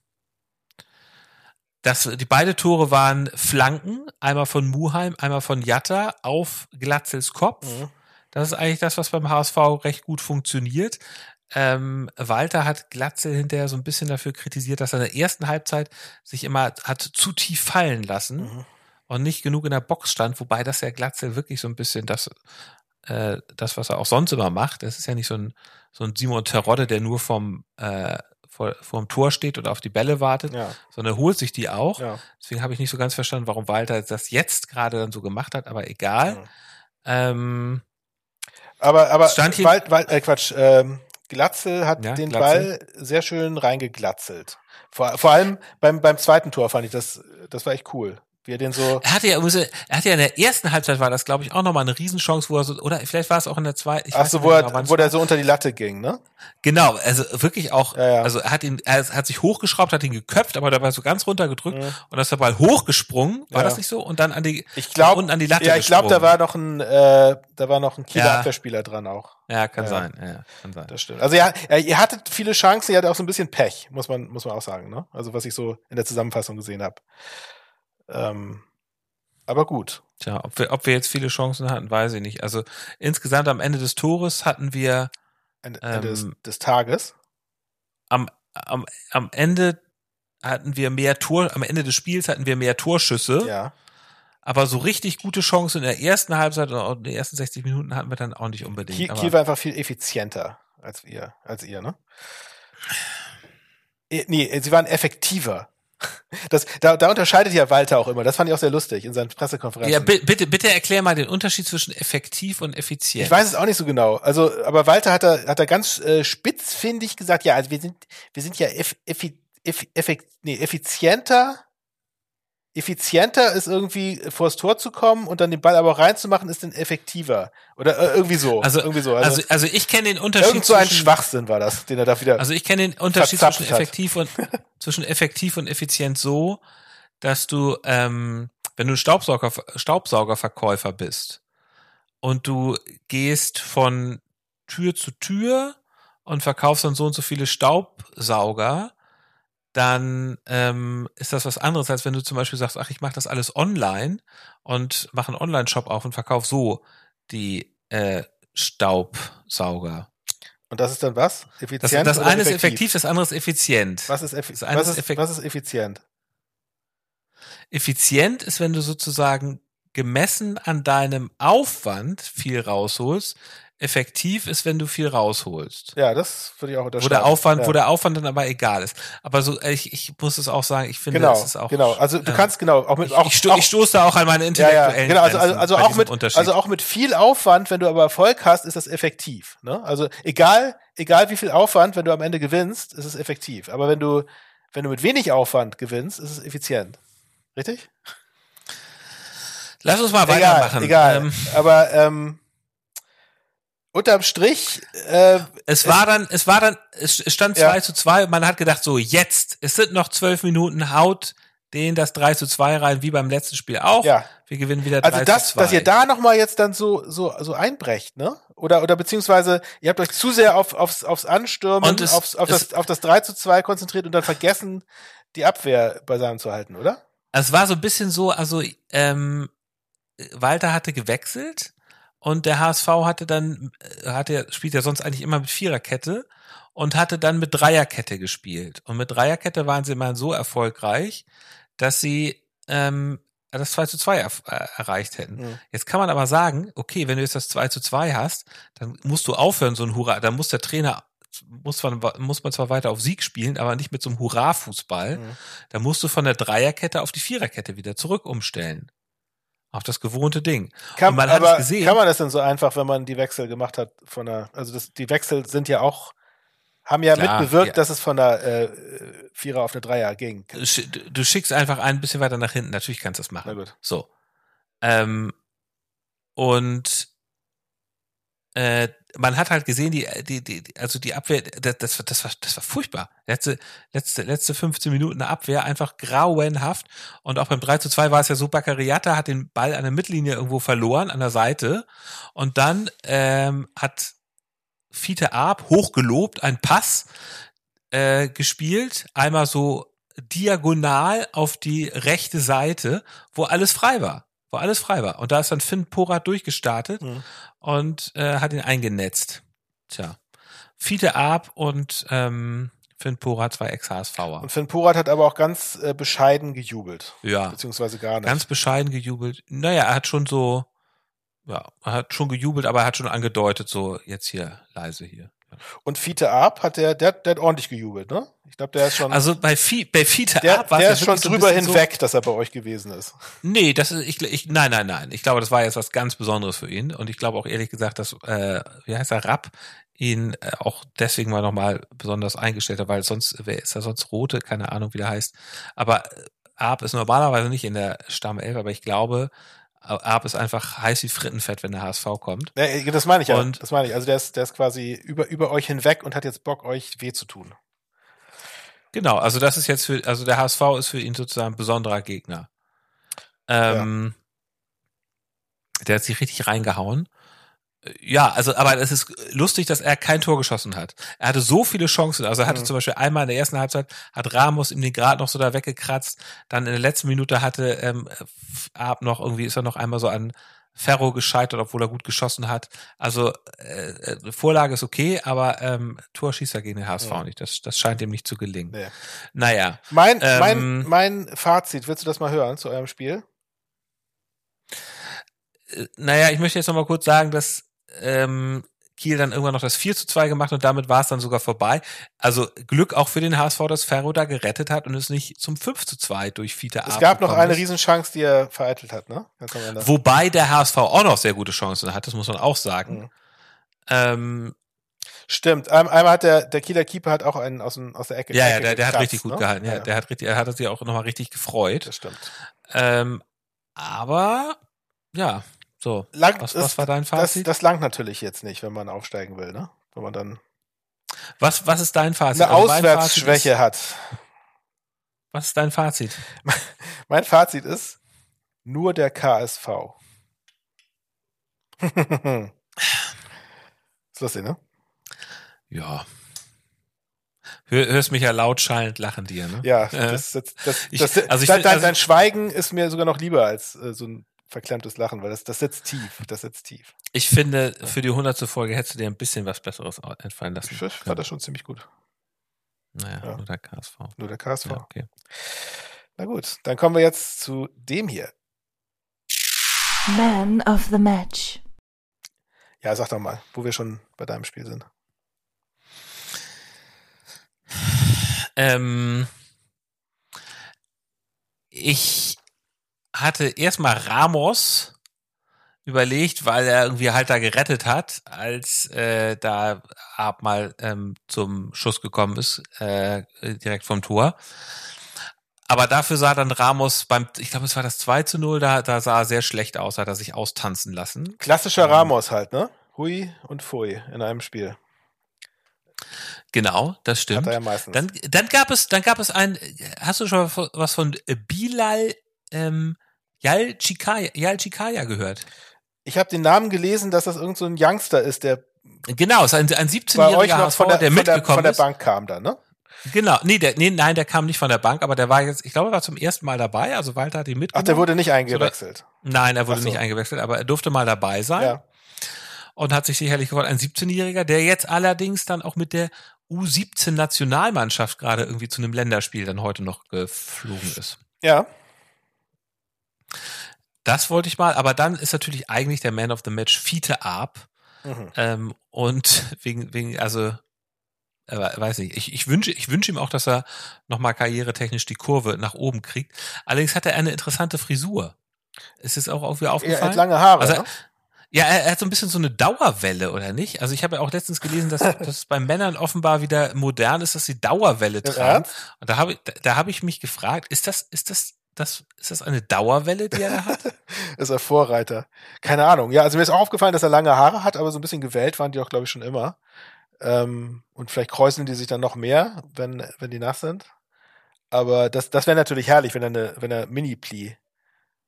das, die beide Tore waren Flanken, einmal von Muheim, einmal von Jatta auf Glatzels Kopf. Mhm. Das ist eigentlich das, was beim HSV recht gut funktioniert. Ähm, Walter hat Glatzel hinterher so ein bisschen dafür kritisiert, dass er in der ersten Halbzeit sich immer hat zu tief fallen lassen Mhm. und nicht genug in der Box stand, wobei das ja Glatzel wirklich so ein bisschen das, äh, das, was er auch sonst immer macht. Das ist ja nicht so ein, so ein Simon Terodde, der nur vom, äh, vor, vorm Tor steht oder auf die Bälle wartet, Ja, sondern er holt sich die auch. ja. Deswegen habe ich nicht so ganz verstanden, warum Walter das jetzt gerade dann so gemacht hat, aber egal. Mhm. Ähm, Aber, aber Stand hier- Wald, Wald, äh, Quatsch, ähm, Glatzel hat Ja, den Glatzel. Ball sehr schön reingeglatzelt. Vor, vor allem beim, beim zweiten Tor fand ich das, das war echt cool. Wie er den so, Er hatte ja, er er hatte ja in der ersten Halbzeit war das, glaube ich, auch nochmal eine Riesenchance, wo er so, oder vielleicht war es auch in der zweiten. ach so, wo, er, genau, wo der so unter die Latte ging, ne? Genau, also wirklich auch, Ja, ja. also er hat ihn, er hat sich hochgeschraubt, hat ihn geköpft, aber dabei so ganz runtergedrückt Mhm. und ist der Ball hochgesprungen, war Ja. das nicht so? Und dann an die, Ich glaube, unten an die Latte ja, ich glaube, da war noch ein, äh, da war noch ein Kieler. Abwehrspieler dran auch. Ja, kann sein, ja, kann sein. Das stimmt. Also ja, er, ihr hattet viele Chancen, ihr hattet auch so ein bisschen Pech, muss man, muss man auch sagen, ne? Also was ich so in der Zusammenfassung gesehen habe. Ähm, aber gut. Tja, ob wir, ob wir jetzt viele Chancen hatten, weiß ich nicht. Also insgesamt am Ende des Tores hatten wir Ende, Ende des, Ähm, des Tages. am, am, am Ende hatten wir mehr Tor, am Ende des Spiels hatten wir mehr Torschüsse, Ja. aber so richtig gute Chancen in der ersten Halbzeit oder in den ersten 60 Minuten hatten wir dann auch nicht unbedingt. Kiel, Kiel war einfach viel effizienter als ihr, als ihr, ne? Eh, Nee, sie waren effektiver. Das, da, da unterscheidet ja Walter auch immer. Das fand ich auch sehr lustig in seinen Pressekonferenzen. Ja, bi- bitte, bitte erklär mal den Unterschied zwischen effektiv und effizient. Ich weiß es auch nicht so genau. Also, aber Walter hat da, hat da ganz äh, spitzfindig gesagt, ja, also wir sind, wir sind ja eff, effi, eff, effekt, nee, effizienter. Effizienter ist irgendwie vors Tor zu kommen und dann den Ball aber auch reinzumachen, ist dann effektiver. Oder äh, irgendwie so. also, irgendwie so. also, also ich kenne den Unterschied irgend so ein zwischen, Schwachsinn war das, den er da wieder. also ich kenne den Unterschied zwischen effektiv und zwischen effektiv und effizient so, dass du, ähm, wenn du Staubsauger, Staubsaugerverkäufer bist und du gehst von Tür zu Tür und verkaufst dann so und so viele Staubsauger, dann ähm, ist das was anderes, als wenn du zum Beispiel sagst, ach, ich mache das alles online und mache einen Online-Shop auf und verkaufe so die äh, Staubsauger. und das ist dann was? Das, Effizient das oder eine ist effektiv, das andere ist effizient. Was ist, effi Das was, ist effekt- was ist effizient? Effizient ist, wenn du sozusagen gemessen an deinem Aufwand viel rausholst. Effektiv ist, wenn du viel rausholst. Ja, das würde ich auch Wo unterschreiben. der Aufwand, ja. wo der Aufwand dann aber egal ist. Aber so, ich, ich muss es auch sagen, ich finde, Genau, es ist auch. genau. Also du ähm, kannst genau auch mit Ich, auch, ich, sto auch ich stoße da auch an meine ja, intellektuellen ja, genau. Also, also, also auch mit also auch mit viel Aufwand, wenn du aber Erfolg hast, ist das effektiv. Ne? Also egal egal wie viel Aufwand, wenn du am Ende gewinnst, ist es effektiv. Aber wenn du wenn du mit wenig Aufwand gewinnst, ist es effizient. Richtig? Lass uns mal Egal, weitermachen. egal. Ähm, Aber ähm, unterm Strich, äh, es war dann, es war dann, es stand Ja. 2 zu 2 und man hat gedacht, so jetzt, es sind noch zwölf Minuten, haut den das 3 zu 2 rein, wie beim letzten Spiel auch. ja. Wir gewinnen wieder 3 Also das, zu 2. dass ihr da nochmal jetzt dann so, so, so einbrecht, ne? Oder, oder beziehungsweise ihr habt euch zu sehr auf, aufs, aufs Anstürmen, Und es- aufs, auf, es- das, auf das 3 zu 2 konzentriert und dann vergessen, die Abwehr beisammen zu halten, oder? Es war so ein bisschen so, also ähm, Walter hatte gewechselt und der HSV hatte dann, äh, hatte, spielt ja sonst eigentlich immer mit Viererkette und hatte dann mit Dreierkette gespielt. Und mit Dreierkette waren sie immer so erfolgreich, dass sie ähm, das 2 zu 2 erf- äh, erreicht hätten. Mhm. Jetzt kann man aber sagen, okay, wenn du jetzt das 2 zu 2 hast, dann musst du aufhören, so ein Hurra, dann muss der Trainer, muss man, muss man zwar weiter auf Sieg spielen, aber nicht mit so einem Hurra-Fußball. Mhm. Da musst du von der Dreierkette auf die Viererkette wieder zurück umstellen. Auf das gewohnte Ding. Kann, man aber es gesehen. kann man das denn so einfach, wenn man die Wechsel gemacht hat von der, also das, die Wechsel sind ja auch, haben ja Klar, mitbewirkt, ja. dass es von der äh, Vierer auf eine Dreier ging. Du schickst einfach ein bisschen weiter nach hinten. Natürlich kannst du das machen. Na gut. So. Ähm, und äh, man hat halt gesehen, die, die, die, also die Abwehr, das, das, war- das, war, das war furchtbar. Letzte, letzte, letzte 15 Minuten Abwehr einfach grauenhaft. Und auch beim 3 zu 2 war es ja so, Baccariata hat den Ball an der Mittellinie irgendwo verloren, an der Seite. Und dann ähm, hat Fiete Arp hochgelobt, einen Pass äh, gespielt, einmal so diagonal auf die rechte Seite, wo alles frei war. Wo alles frei war. Und da ist dann Finn Porat durchgestartet Mhm. und äh, hat ihn eingenetzt. Tja. Fiete Arp und ähm, Finn Porat, zwei Ex-HSVer. Und Finn Porat hat aber auch ganz äh, bescheiden gejubelt. Ja, Beziehungsweise gar nicht. ganz bescheiden gejubelt. Naja, er hat schon so, ja, er hat schon gejubelt, aber er hat schon angedeutet, so jetzt hier leise hier. Und Fiete Arp hat der, der, der hat ordentlich gejubelt, ne? Ich glaube, der ist schon, Also bei, Fi bei Fiete der, Arp war der ist schon so drüber so- hinweg, dass er bei euch gewesen ist. Nee, das ist, ich, ich, nein, nein, nein. Ich glaube, das war jetzt was ganz Besonderes für ihn. Und ich glaube auch ehrlich gesagt, dass, äh, wie heißt er, Rapp, ihn äh, auch deswegen mal nochmal besonders eingestellt hat, weil sonst, wer ist da sonst Rote? Keine Ahnung, wie der heißt. Aber äh, Arp ist normalerweise nicht in der Stammelf, aber ich glaube, äh, Arp ist einfach heiß wie Frittenfett, wenn der HSV kommt. Ja, das meine ich ja. Und- das meine ich. Also der ist, der ist quasi über, über euch hinweg und hat jetzt Bock, euch weh zu tun. Genau, also das ist jetzt für, also der HSV ist für ihn sozusagen ein besonderer Gegner. Ähm, Der hat sich richtig reingehauen. Ja, also, aber es ist lustig, dass er kein Tor geschossen hat. Er hatte so viele Chancen. Also er hatte Mhm. zum Beispiel einmal in der ersten Halbzeit, hat Ramos ihm den Grad noch so da weggekratzt. Dann in der letzten Minute hatte ähm, Ab noch irgendwie, ist er noch einmal so an Ferro gescheitert, obwohl er gut geschossen hat. Also äh, äh, Vorlage ist okay, aber ähm, Tor schießt er gegen den HSV Ja. nicht. Das, das scheint ihm nicht zu gelingen. Nee. Naja, Mein, Ähm, mein, mein Fazit, willst du das mal hören zu eurem Spiel? äh, naja, ich möchte jetzt noch mal kurz sagen, dass ähm, Kiel dann irgendwann noch das 4 zu 2 gemacht und damit war es dann sogar vorbei. Also Glück auch für den HSV, dass Ferro da gerettet hat und es nicht zum 5 zu 2 durch Fiete Es gab noch eine ist. Riesenchance, die er vereitelt hat, ne? Wobei der HSV auch noch sehr gute Chancen hat, das muss man auch sagen. Mhm. Ähm, Stimmt. Ein, einmal hat der, der Kieler Keeper hat auch einen aus, dem, aus der Ecke. ja, ja, der, der hat richtig gut ne? gehalten. Ja, der hat richtig, er hat sich auch nochmal richtig gefreut. Das stimmt. Ähm, aber ja, so. Lang, Was, das- was war dein Das, Fazit? das langt natürlich jetzt nicht, wenn man aufsteigen will, ne? Wenn man dann was, was ist dein Fazit? eine Also Auswärtsschwäche Ist, hat. was ist dein Fazit? Mein Fazit ist nur der KSV. ist lustig, ne? Ja. Hör, hörst mich ja laut schallend lachen dir, ne? Ja, Äh, das, das, das, ich- das, also ich dein, dein, also- dein Schweigen ist mir sogar noch lieber als äh, so ein verklemmtes Lachen, weil das, das sitzt tief. Das sitzt tief. Ich finde, für die hundertste Folge hättest du dir ein bisschen was Besseres einfallen lassen. Ich fand das schon ziemlich gut. Naja, Ja. nur der KSV. Nur der KSV. Ja, okay. Na gut, dann kommen wir jetzt zu dem hier. Man of the Match. Ja, sag doch mal, wo wir schon bei deinem Spiel sind. Ähm, ich hatte erstmal Ramos überlegt, weil er irgendwie halt da gerettet hat, als äh, da Ab mal ähm, zum Schuss gekommen ist, äh, direkt vom Tor. aber dafür sah dann Ramos beim, ich glaube, es war das 2 zu 0, da, da sah er sehr schlecht aus, hat er sich austanzen lassen. Klassischer Ramos halt, ne? Hui und Fui in einem Spiel. Genau, das stimmt. Hat er ja meistens. Dann, dann gab es, dann gab es ein, hast du schon was von Bilal ähm, Yalchikaya, Yalchikaya gehört? Ich habe den Namen gelesen, dass das irgend so ein Youngster ist, der Genau, es ist ein, ein bei euch 17-jähriger noch HSV, der, der von der, mitgekommen von der ist. Bank kam dann, ne? Genau, nee, der, nee, nein, der kam nicht von der Bank, aber der war jetzt, ich glaube, er war zum ersten Mal dabei, also Walter hat ihn Ach, mitgenommen. der wurde nicht eingewechselt. Nein, er wurde Ach so. nicht eingewechselt, aber er durfte mal dabei sein Ja. und hat sich sicherlich gefreut. Ein 17-Jähriger, der jetzt allerdings dann auch mit der U17-Nationalmannschaft gerade irgendwie zu einem Länderspiel dann heute noch geflogen ist. Ja. Das wollte ich mal, aber dann ist natürlich eigentlich der Man of the Match Fiete Arp. Mhm. Ähm, und wegen, wegen, also, äh, weiß nicht, ich, ich wünsche, ich wünsche ihm auch, dass er nochmal karrieretechnisch die Kurve nach oben kriegt. Allerdings hat er eine interessante Frisur. Ist es auch irgendwie Er aufgefallen? hat lange Haare. Also, ne? Ja, er, er hat so ein bisschen so eine Dauerwelle, oder nicht? Also ich habe ja auch letztens gelesen, dass, dass es bei Männern offenbar wieder modern ist, dass sie Dauerwelle tragen. Ernst? Und da habe ich, da, da habe ich mich gefragt, ist das, ist das, das, ist das eine Dauerwelle, die er da hat? ist er Vorreiter. Keine Ahnung. Ja, also mir ist auch aufgefallen, dass er lange Haare hat, aber so ein bisschen gewellt waren die auch, glaube ich, schon immer. Ähm, und vielleicht kräuseln die sich dann noch mehr, wenn, wenn die nass sind. Aber das, das wäre natürlich herrlich, wenn er eine, wenn er Mini-Pli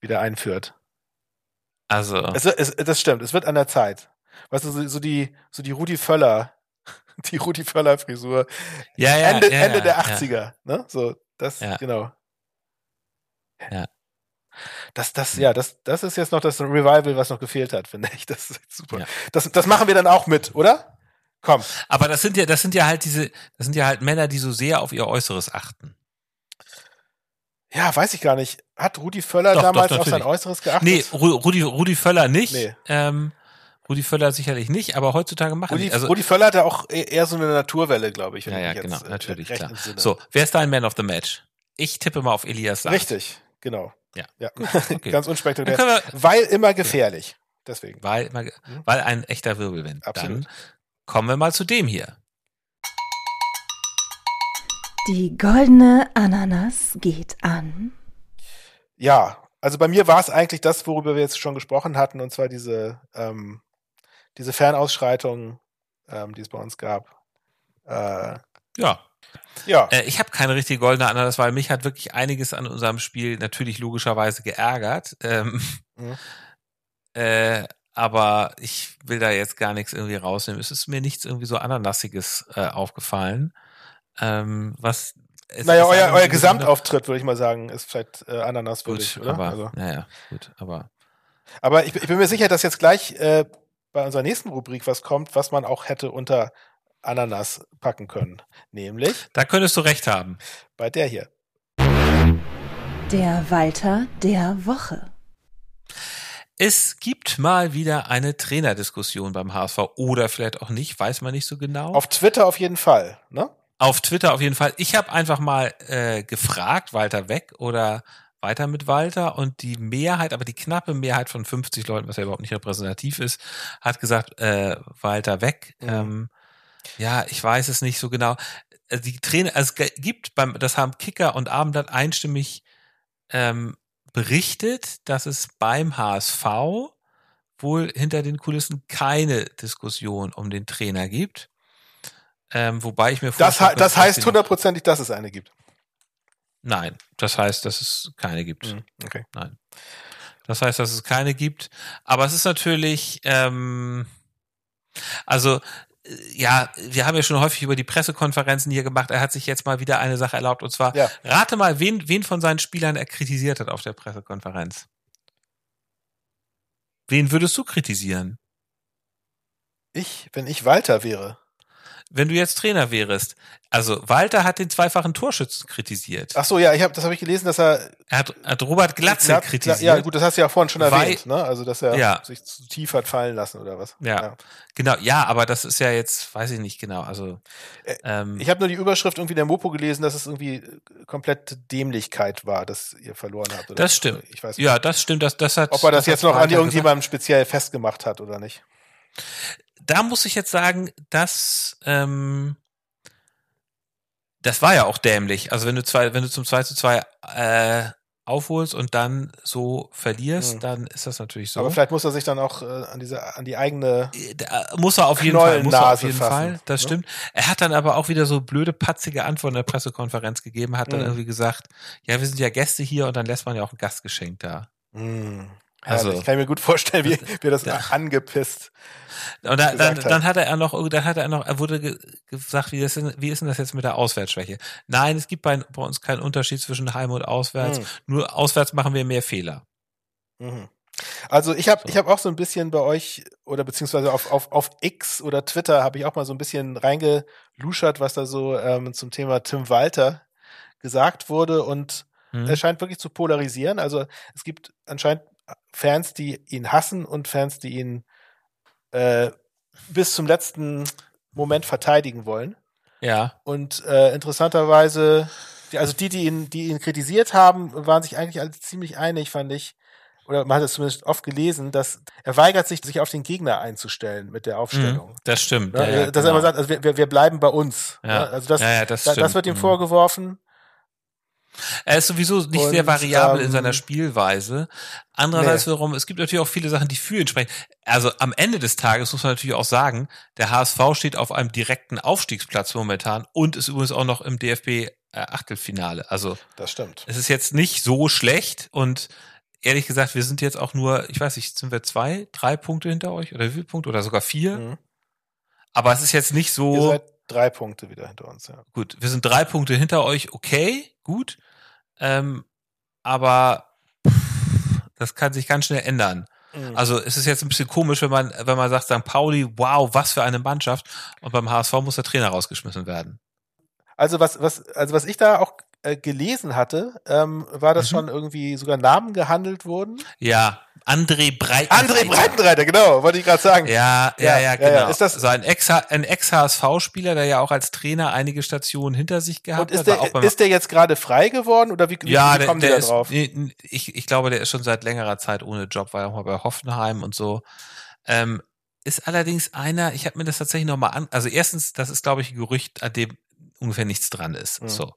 wieder einführt. Also, Es, es, das stimmt, es wird an der Zeit. Weißt du, so, so die, so die Rudi Völler, die Rudi Völler Frisur. ja, ja, Ende, ja, Ende der ja. 80er, ne? So, das, genau. Ja. Das, das, ja, das, das ist jetzt noch das Revival, was noch gefehlt hat, finde ich. Das ist super. Ja. Das, das machen wir dann auch mit, oder? Komm. Aber das sind ja, das sind ja halt diese, das sind ja halt Männer, die so sehr auf ihr Äußeres achten. Ja, weiß ich gar nicht. Hat Rudi Völler Doch, doch, damals auf sein. Äußeres geachtet? Nee, Ru- Rudi, Rudi Völler nicht. Nee. Ähm, Rudi Völler sicherlich nicht, aber heutzutage machen Rudi, die. Also, Rudi Völler hat ja auch e- eher so eine Naturwelle, glaube ich. ja, ja, genau, jetzt, äh, natürlich, klar. So, wer ist dein Man of the Match? Ich tippe mal auf Elias Saad. Richtig, genau. Ja. ja. okay. Ganz unspektakulär. wir, Weil immer gefährlich. Deswegen. weil, weil, Mhm. weil ein echter Wirbelwind. Absolut. Dann kommen wir mal zu dem hier. Die goldene Ananas geht an. Ja, also bei mir war es eigentlich das, worüber wir jetzt schon gesprochen hatten, und zwar diese, ähm, diese Fernausschreitungen, ähm, die es bei uns gab. Äh, Ja. Ja, Äh, ich habe keine richtige goldene Ananas, weil mich hat wirklich einiges an unserem Spiel natürlich logischerweise geärgert. Ähm, Mhm. äh, aber ich will da jetzt gar nichts irgendwie rausnehmen. Es ist mir nichts irgendwie so Ananassiges äh, aufgefallen. Ähm, was naja, euer, euer Gesamtauftritt, würde ich mal sagen, ist vielleicht äh, ananaswürdig, Gut, oder? aber, also, naja, gut, aber aber ich, ich bin mir sicher, dass jetzt gleich äh, bei unserer nächsten Rubrik was kommt, was man auch hätte unter Ananas packen können. Nämlich da könntest du recht haben. bei der hier. Der Walter der Woche. Es gibt mal wieder eine Trainerdiskussion beim HSV oder vielleicht auch nicht, weiß man nicht so genau. Auf Twitter auf jeden Fall, ne? Auf Twitter auf jeden Fall. Ich habe einfach mal äh, gefragt, Walter weg oder weiter mit Walter und die Mehrheit, aber die knappe Mehrheit von 50 Leuten, was ja überhaupt nicht repräsentativ ist, hat gesagt, äh, Walter weg. Mhm. Ähm, ja, ich weiß es nicht so genau. Äh, Die Trainer, also es gibt beim, das haben Kicker und Abendblatt einstimmig ähm, berichtet, dass es beim HSV wohl hinter den Kulissen keine Diskussion um den Trainer gibt. Ähm, wobei ich mir Das, vorstelle, he- das heißt hundertprozentig, dass es eine gibt. Nein, das heißt, dass es keine gibt. Mhm, Okay. Nein. Das heißt, dass es keine gibt. Aber es ist natürlich, ähm, also ja, wir haben ja schon häufig über die Pressekonferenzen hier gemacht. Er hat sich jetzt mal wieder eine Sache erlaubt. Und zwar, Ja. rate mal, wen, wen von seinen Spielern er kritisiert hat auf der Pressekonferenz. Wen würdest du kritisieren? Ich, wenn ich Walter wäre. Wenn du jetzt Trainer wärst. Also, Walter hat den zweifachen Torschützen kritisiert. Ach so, ja, ich habe das habe ich gelesen, dass er Er hat, hat Robert Glatze Glat- kritisiert. Ja, gut, das hast du ja vorhin schon Weil- erwähnt, ne? Also, dass er Ja. sich zu tief hat fallen lassen oder was. Ja. Genau, ja, aber das ist ja jetzt, weiß ich nicht genau. Also Äh, ähm, Ich habe nur die Überschrift irgendwie in der Mopo gelesen, dass es irgendwie äh, komplette Dämlichkeit war, dass ihr verloren habt. Oder Das stimmt. Ich weiß nicht, ja, das stimmt. Das, das hat. ob er das, hat jetzt noch an irgendjemandem speziell festgemacht hat oder nicht. Da muss ich jetzt sagen, dass ähm, das war ja auch dämlich. Also wenn du zwei, wenn du zum 2 zu 2 äh, aufholst und dann so verlierst, mhm. dann ist das natürlich so. Aber vielleicht muss er sich dann auch äh, an diese an die eigene äh, da muss er auf jeden Fall, muss er auf jeden fassen, Fall, das ne? stimmt. Er hat dann aber auch wieder so blöde patzige Antworten in der Pressekonferenz gegeben, hat dann mhm. irgendwie gesagt, ja, wir sind ja Gäste hier und dann lässt man ja auch ein Gastgeschenk da. Mhm. Also, ich kann mir gut vorstellen, wie, wie das da, angepisst. Und da, dann, dann hat er noch, dann hat er noch, er wurde ge gesagt, wie, das, wie ist denn das jetzt mit der Auswärtsschwäche? Nein, es gibt bei, bei uns keinen Unterschied zwischen Heim und Auswärts. Mhm. Nur auswärts machen wir mehr Fehler. Mhm. Also ich habe so. ich habe auch so ein bisschen bei euch oder beziehungsweise auf, auf, auf X oder Twitter habe ich auch mal so ein bisschen reingeluschert, was da so ähm, zum Thema Tim Walter gesagt wurde und mhm. er scheint wirklich zu polarisieren. Also es gibt anscheinend Fans, die ihn hassen und Fans, die ihn äh, bis zum letzten Moment verteidigen wollen. Ja. Und äh, interessanterweise, also die, die ihn, die ihn kritisiert haben, waren sich eigentlich alle ziemlich einig, fand ich. Oder man hat es zumindest oft gelesen, dass er weigert sich, sich auf den Gegner einzustellen mit der Aufstellung. Mhm, das stimmt. Ja, ja, dass genau. er immer sagt, also wir, wir bleiben bei uns. Ja. Also das, das, das, wird ihm mhm. vorgeworfen. Er ist sowieso nicht und, sehr variabel ähm, in seiner Spielweise. Andererseits nee. wiederum, es gibt natürlich auch viele Sachen, die für ihn sprechen. Also am Ende des Tages muss man natürlich auch sagen, der HSV steht auf einem direkten Aufstiegsplatz momentan und ist übrigens auch noch im DFB äh, Achtelfinale. Also das stimmt. Es ist jetzt nicht so schlecht und ehrlich gesagt, wir sind jetzt auch nur, ich weiß nicht, sind wir zwei, drei Punkte hinter euch oder wie viele Punkte oder sogar vier? Mhm. Aber es ist jetzt nicht so. Ihr seid drei Punkte wieder hinter uns, ja. Gut, wir sind drei Punkte hinter euch, okay, gut. Ähm, aber pff, das kann sich ganz schnell ändern. Mhm. Also es ist jetzt ein bisschen komisch, wenn man, wenn man sagt, St. Pauli, wow, was für eine Mannschaft. Und beim HSV muss der Trainer rausgeschmissen werden. Also was, was, also was ich da auch äh, gelesen hatte, ähm, war das mhm. schon irgendwie sogar Namen gehandelt wurden? Ja, André Breitenreiter. André Breitenreiter, genau, wollte ich gerade sagen. Ja, ja, ja, ja genau. Ja, ist das so ein Ex ein Ex-HSV-Spieler, der ja auch als Trainer einige Stationen hinter sich gehabt und ist hat. Der, ist der jetzt gerade frei geworden oder wie, wie, ja, wie kommen der, der die da drauf? Ich, ich glaube, der ist schon seit längerer Zeit ohne Job, war ja auch mal bei Hoffenheim und so. Ähm, ist allerdings einer, ich habe mir das tatsächlich nochmal an, also erstens, das ist, glaube ich, ein Gerücht, an dem ungefähr nichts dran ist. Mhm. So.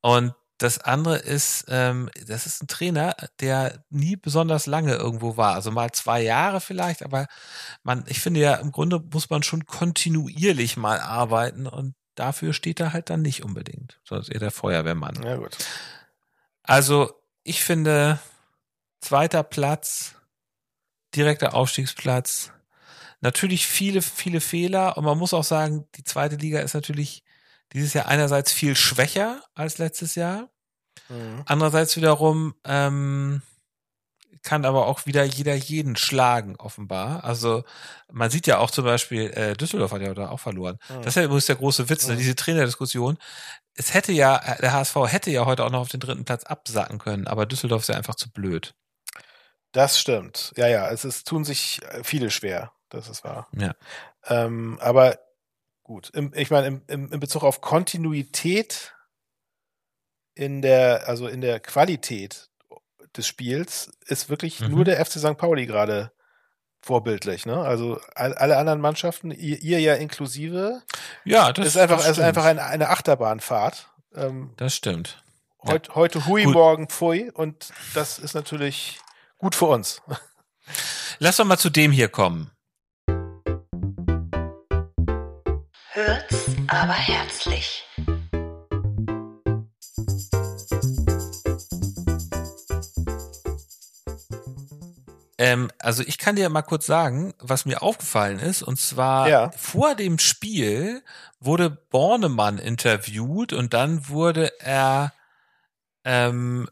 Und das andere ist, ähm, das ist ein Trainer, der nie besonders lange irgendwo war. Also mal zwei Jahre vielleicht, aber man, ich finde ja, im Grunde muss man schon kontinuierlich mal arbeiten und dafür steht er halt dann nicht unbedingt. Sonst eher der Feuerwehrmann. Ja, gut. Also, ich finde, zweiter Platz, direkter Aufstiegsplatz, natürlich viele, viele Fehler und man muss auch sagen, die zweite Liga ist natürlich dieses Jahr einerseits viel schwächer als letztes Jahr. Mhm. Andererseits wiederum ähm, kann aber auch wieder jeder jeden schlagen, offenbar. Also man sieht ja auch zum Beispiel, äh, Düsseldorf hat ja da auch verloren. Mhm. Das ist ja übrigens der große Witz, ne? mhm. diese Trainerdiskussion. Es hätte ja, der HSV hätte ja heute auch noch auf den dritten Platz absacken können, aber Düsseldorf ist ja einfach zu blöd. Das stimmt. Ja, ja, es ist, tun sich viele schwer. Das ist wahr. Ja. Ähm, aber gut, im, ich meine, im, im, in Bezug auf Kontinuität in der, also in der Qualität des Spiels ist wirklich mhm. nur der FC St. Pauli gerade vorbildlich, ne? Also alle anderen Mannschaften, ihr, ihr ja inklusive, ja, das ist einfach, das ist einfach eine, eine Achterbahnfahrt. Ähm, das stimmt. Heut, ja. Heute hui, Gut. morgen pfui und das ist natürlich gut für uns. Lass doch mal zu dem hier kommen. Hört's aber herzlich. Ähm, also ich kann dir mal kurz sagen, was mir aufgefallen ist. Und zwar ja. vor dem Spiel wurde Bornemann interviewt und dann wurde er, ähm,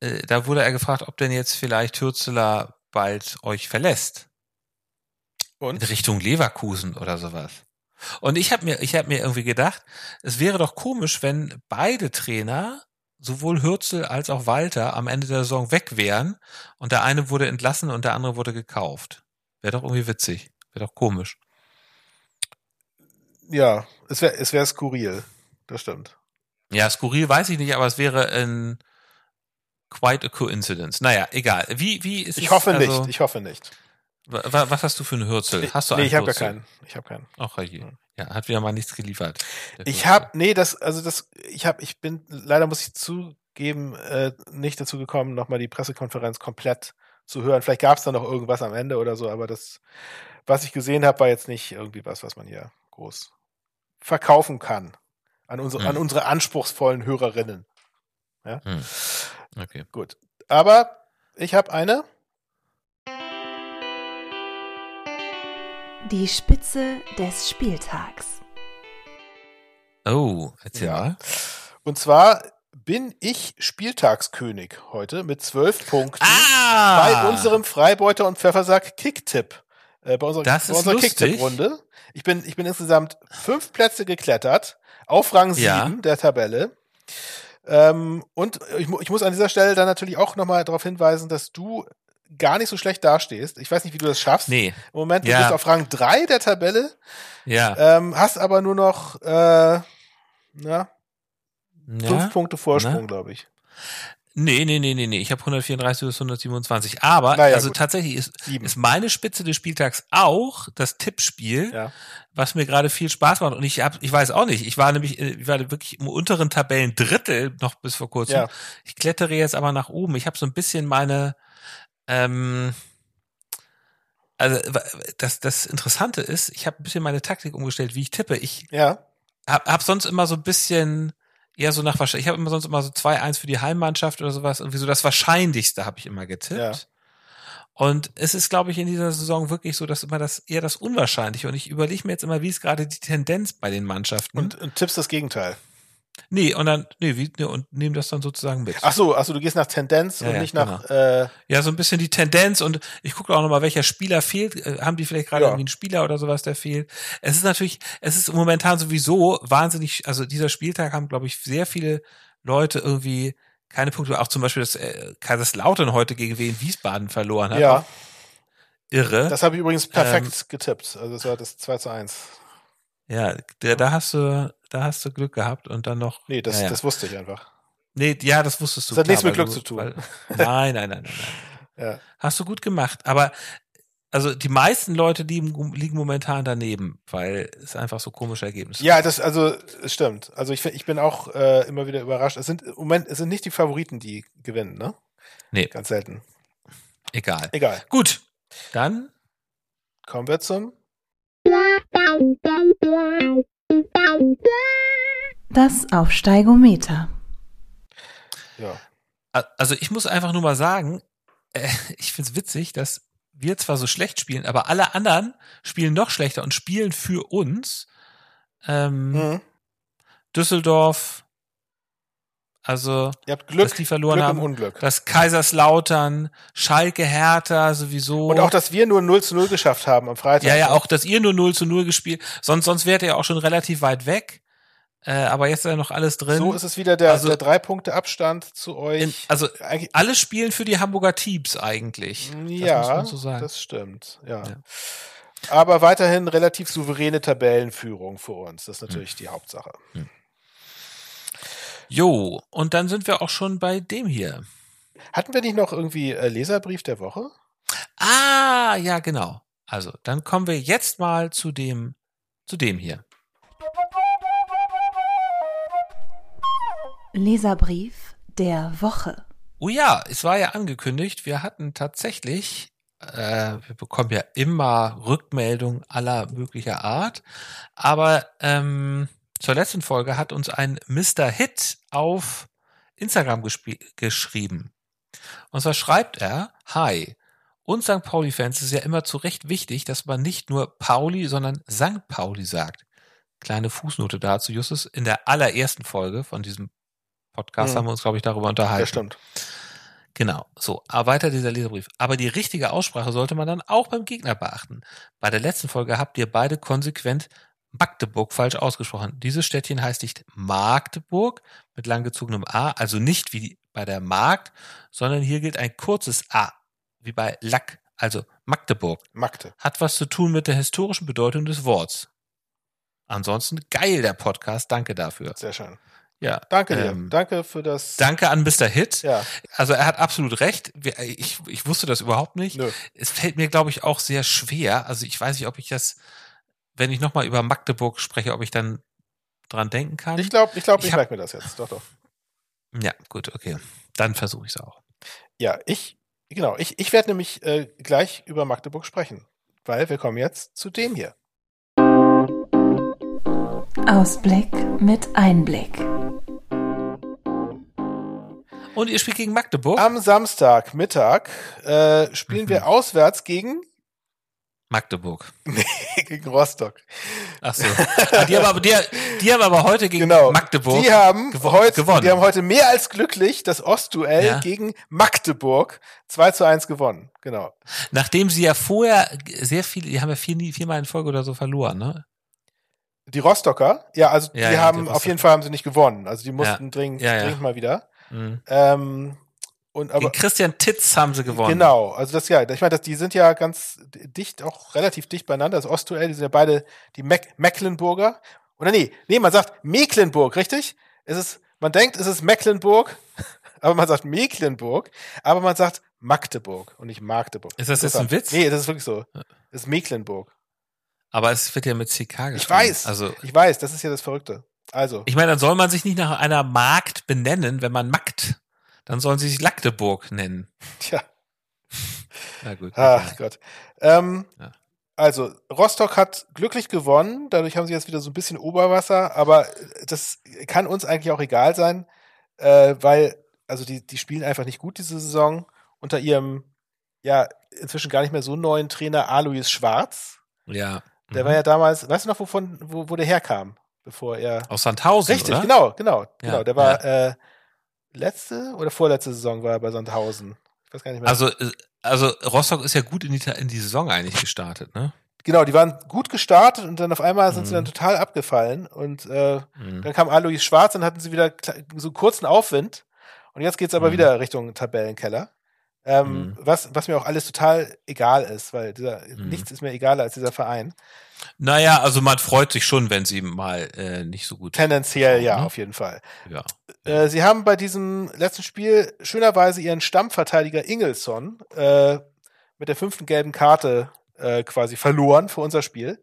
äh, da wurde er gefragt, ob denn jetzt vielleicht Hürzeler bald euch verlässt. Und? In Richtung Leverkusen oder sowas. Und ich habe mir, ich habe mir irgendwie gedacht, es wäre doch komisch, wenn beide Trainer sowohl Hürzel als auch Walter am Ende der Saison weg wären und der eine wurde entlassen und der andere wurde gekauft. Wäre doch irgendwie witzig. Wäre doch komisch. Ja, es wäre es wäre skurril. Das stimmt. Ja, skurril weiß ich nicht, aber es wäre ein quite a coincidence. Naja, egal. Wie, wie ist ich es? Hoffe also, nicht, ich hoffe nicht. Was hast du für einen Hürzel? Hast du nee, einen ich habe ja keinen. Ich habe keinen. Ach je. Ja, hat wieder mal nichts geliefert. Ich habe, nee, das, also das, ich habe, ich bin, leider muss ich zugeben, äh, nicht dazu gekommen, nochmal die Pressekonferenz komplett zu hören. Vielleicht gab es da noch irgendwas am Ende oder so, aber das, was ich gesehen habe, war jetzt nicht irgendwie was, was man hier groß verkaufen kann an unsere, hm. an unsere anspruchsvollen Hörerinnen. Ja. Hm. Okay. Gut. Aber ich habe eine. Die Spitze des Spieltags. Oh, erzähl ja. mal. Und zwar bin ich Spieltagskönig heute mit zwölf Punkten ah! bei unserem Freibeuter und Pfeffersack Kicktipp. Äh, bei unserer, das bei unserer Kicktipp-Runde. Ich bin, ich bin insgesamt fünf Plätze geklettert auf Rang sieben ja. der Tabelle. Ähm, und ich, ich, muss an dieser Stelle dann natürlich auch nochmal darauf hinweisen, dass du gar nicht so schlecht dastehst. Ich weiß nicht, wie du das schaffst. Nee. Im Moment, du ja. bist auf Rang drei der Tabelle. Ja. Ähm, hast aber nur noch äh, na, ja, fünf Punkte Vorsprung, glaube ich. Nee, nee, nee, nee, nee. Ich habe 134 bis 127. Aber naja, also gut. tatsächlich ist, ist meine Spitze des Spieltags auch das Tippspiel, ja. was mir gerade viel Spaß macht. Und ich hab, ich weiß auch nicht. Ich war nämlich, äh, ich war wirklich im unteren Tabellen Drittel noch bis vor kurzem. Ja. Ich klettere jetzt aber nach oben. Ich habe so ein bisschen meine, ähm, also das, das Interessante ist, ich habe ein bisschen meine Taktik umgestellt, wie ich tippe. Ich ja. hab, hab sonst immer so ein bisschen eher so nach wahrscheinlich. Ich habe immer sonst immer so 2-1 für die Heimmannschaft oder sowas. Irgendwie so das Wahrscheinlichste habe ich immer getippt. Ja. Und es ist, glaube ich, in dieser Saison wirklich so, dass immer das eher das Unwahrscheinliche. Und ich überlege mir jetzt immer, wie ist gerade die Tendenz bei den Mannschaften. Und, und tippst das Gegenteil. Nee, und dann, nee, wie, nee und nehmen das dann sozusagen mit. Ach so, also du gehst nach Tendenz Ja, und ja, nicht nach. genau. Äh, Ja, so ein bisschen die Tendenz und ich gucke auch nochmal, welcher Spieler fehlt. Äh, Haben die vielleicht gerade Ja. irgendwie einen Spieler oder sowas, der fehlt? Es ist natürlich, es ist momentan sowieso wahnsinnig, also dieser Spieltag haben, glaube ich, sehr viele Leute irgendwie keine Punkte. Auch zum Beispiel, dass äh, Kaiserslautern heute gegen Wien Wiesbaden verloren hat. ja, Irre. das habe ich übrigens perfekt Ähm, getippt. Also das war das 2 zu 1. ja, da, da hast du, da hast du Glück gehabt und dann noch. Nee, das, ja, ja. das wusste ich einfach. Nee, ja, das wusstest du. Das hat nichts klar, mit weil Glück du- zu tun. Weil, nein, nein, nein, nein, nein. Ja. Hast du gut gemacht. Aber also die meisten Leute liegen, liegen momentan daneben, weil es einfach so komische Ergebnisse Ja, das, also, es stimmt. Also ich, ich bin auch äh, immer wieder überrascht. Es sind im Moment, es sind nicht die Favoriten, die gewinnen, ne? Nee. Ganz selten. Egal. Egal. Gut. Dann Kommen wir zum. Das Aufsteigometer. Ja. also ich muss einfach nur mal sagen, äh, ich find's witzig, dass wir zwar so schlecht spielen, aber alle anderen spielen noch schlechter und spielen für uns. Ähm, Mhm. Düsseldorf, also Ihr habt Glück, dass die verloren Glück haben. Unglück. Das Kaiserslautern, Schalke, Hertha sowieso. Und auch, dass wir nur 0 zu 0 geschafft haben am Freitag. ja, ja, auch, dass ihr nur 0 zu 0 gespielt. Sonst, sonst wärt ihr auch schon relativ weit weg. Äh, aber jetzt ist ja noch alles drin. So ist es wieder der, Also- der drei Punkte Abstand zu euch. In, also Eigentlich, alle spielen für die Hamburger Teams eigentlich. Das muss ja, man so sagen. das stimmt. Ja. Ja. Aber weiterhin relativ souveräne Tabellenführung für uns. Das ist natürlich Hm. die Hauptsache. Jo, und dann sind wir auch schon bei dem hier. Hatten wir nicht noch irgendwie äh, Leserbrief der Woche? Ah, ja, genau. Also, dann kommen wir jetzt mal zu dem, zu dem hier. Leserbrief der Woche. Oh ja, es war ja angekündigt, wir hatten tatsächlich, äh, wir bekommen ja immer Rückmeldungen aller möglicher Art, aber ähm, zur letzten Folge hat uns ein Mr. Hit auf Instagram geschrieben. Und zwar schreibt er, Hi, uns St. Pauli-Fans ist ja immer zu Recht wichtig, dass man nicht nur Pauli, sondern St. Pauli sagt. Kleine Fußnote dazu, Justus. In der allerersten Folge von diesem Podcast Mhm. haben wir uns, glaube ich, darüber unterhalten. Ja, stimmt. Genau, so, weiter dieser Leserbrief. Aber die richtige Aussprache sollte man dann auch beim Gegner beachten. Bei der letzten Folge habt ihr beide konsequent Magdeburg falsch ausgesprochen. Dieses Städtchen heißt nicht Magdeburg mit langgezogenem A, also nicht wie bei der Markt, sondern hier gilt ein kurzes A, wie bei Lack, also Magdeburg. Magde. Hat was zu tun mit der historischen Bedeutung des Worts. Ansonsten geil der Podcast, danke dafür. Sehr schön. Ja. Danke dir. ähm, Danke für das. Danke an Mr. Hit. Ja, Also er hat absolut recht. Ich, ich wusste das überhaupt nicht. nö. Es fällt mir, glaube ich, auch sehr schwer. Also ich weiß nicht, ob ich das wenn ich nochmal über Magdeburg spreche, ob ich dann dran denken kann. Ich glaube, ich, glaub, ich, Ich merke mir das jetzt. Doch, doch. Ja, gut, okay. Dann versuche ich es auch. Ja, ich, genau, ich, ich werde nämlich äh, gleich über Magdeburg sprechen, weil wir kommen jetzt zu dem hier. Ausblick mit Einblick. Und ihr spielt gegen Magdeburg? Am Samstagmittag äh, spielen Mhm. wir auswärts gegen, Magdeburg. gegen Rostock. Ach so. Ah, die, haben aber, die, die haben aber heute gegen Genau. Magdeburg. Die haben gewo- heute, gewonnen. die haben heute mehr als glücklich das Ostduell Ja. gegen Magdeburg 2 zu 1 gewonnen. Genau. Nachdem sie ja vorher sehr viel, die haben ja vier, viermal in Folge oder so verloren, ne? Die Rostocker, ja, also Ja, die ja, haben auf jeden Fall haben sie nicht gewonnen. Also die mussten dringend, dringend mal wieder. Mhm. Ähm, und aber Gegen Christian Titz haben sie gewonnen. Genau, also das ja, ich meine, das, die sind ja ganz dicht, auch relativ dicht beieinander. Das Ostduell, die sind ja beide die Meck Mecklenburger. Oder nee, nee, man sagt Mecklenburg, richtig? Es ist, man denkt, es ist Mecklenburg, aber man sagt Mecklenburg, aber man sagt Magdeburg und nicht Magdeburg. Ist das jetzt ein Witz? Nee, das ist wirklich so. Es ist Mecklenburg. Aber es wird ja mit CK geschrieben. Ich weiß. Also, Ich weiß, das ist ja das Verrückte. Also, ich meine, dann soll man sich nicht nach einer Markt benennen, wenn man Makt. Dann sollen sie sich Magdeburg nennen. tja. Na gut. Ach Gott. Ähm, Ja. Also, Rostock hat glücklich gewonnen, dadurch haben sie jetzt wieder so ein bisschen Oberwasser, aber das kann uns eigentlich auch egal sein, äh, weil, also die, die spielen einfach nicht gut diese Saison unter ihrem, ja, inzwischen gar nicht mehr so neuen Trainer Alois Schwarz. Ja. Der Mhm. war ja damals, weißt du noch, wovon, wo, wo der herkam, bevor er. Aus Sandhausen, Richtig, oder? genau, genau, Ja, genau. Der war äh, letzte oder vorletzte Saison war er bei Sandhausen. Ich weiß gar nicht mehr. Also, äh, also Rostock ist ja gut in die, in die Saison eigentlich gestartet, ne? Genau, die waren gut gestartet und dann auf einmal sind sie Mhm. dann total abgefallen und äh, Mhm. dann kam Alois Schwarz und hatten sie wieder so einen kurzen Aufwind und jetzt geht's aber Mhm. wieder Richtung Tabellenkeller. Ähm, Mhm. was, was mir auch alles total egal ist, weil dieser, Mhm. nichts ist mir egaler als dieser Verein. Naja, also man freut sich schon, wenn sie mal äh, nicht so gut. Tendenziell ja, Mhm. auf jeden Fall. Ja. Äh, sie haben bei diesem letzten Spiel schönerweise ihren Stammverteidiger Ingelsson äh, mit der fünften gelben Karte äh, quasi verloren für unser Spiel.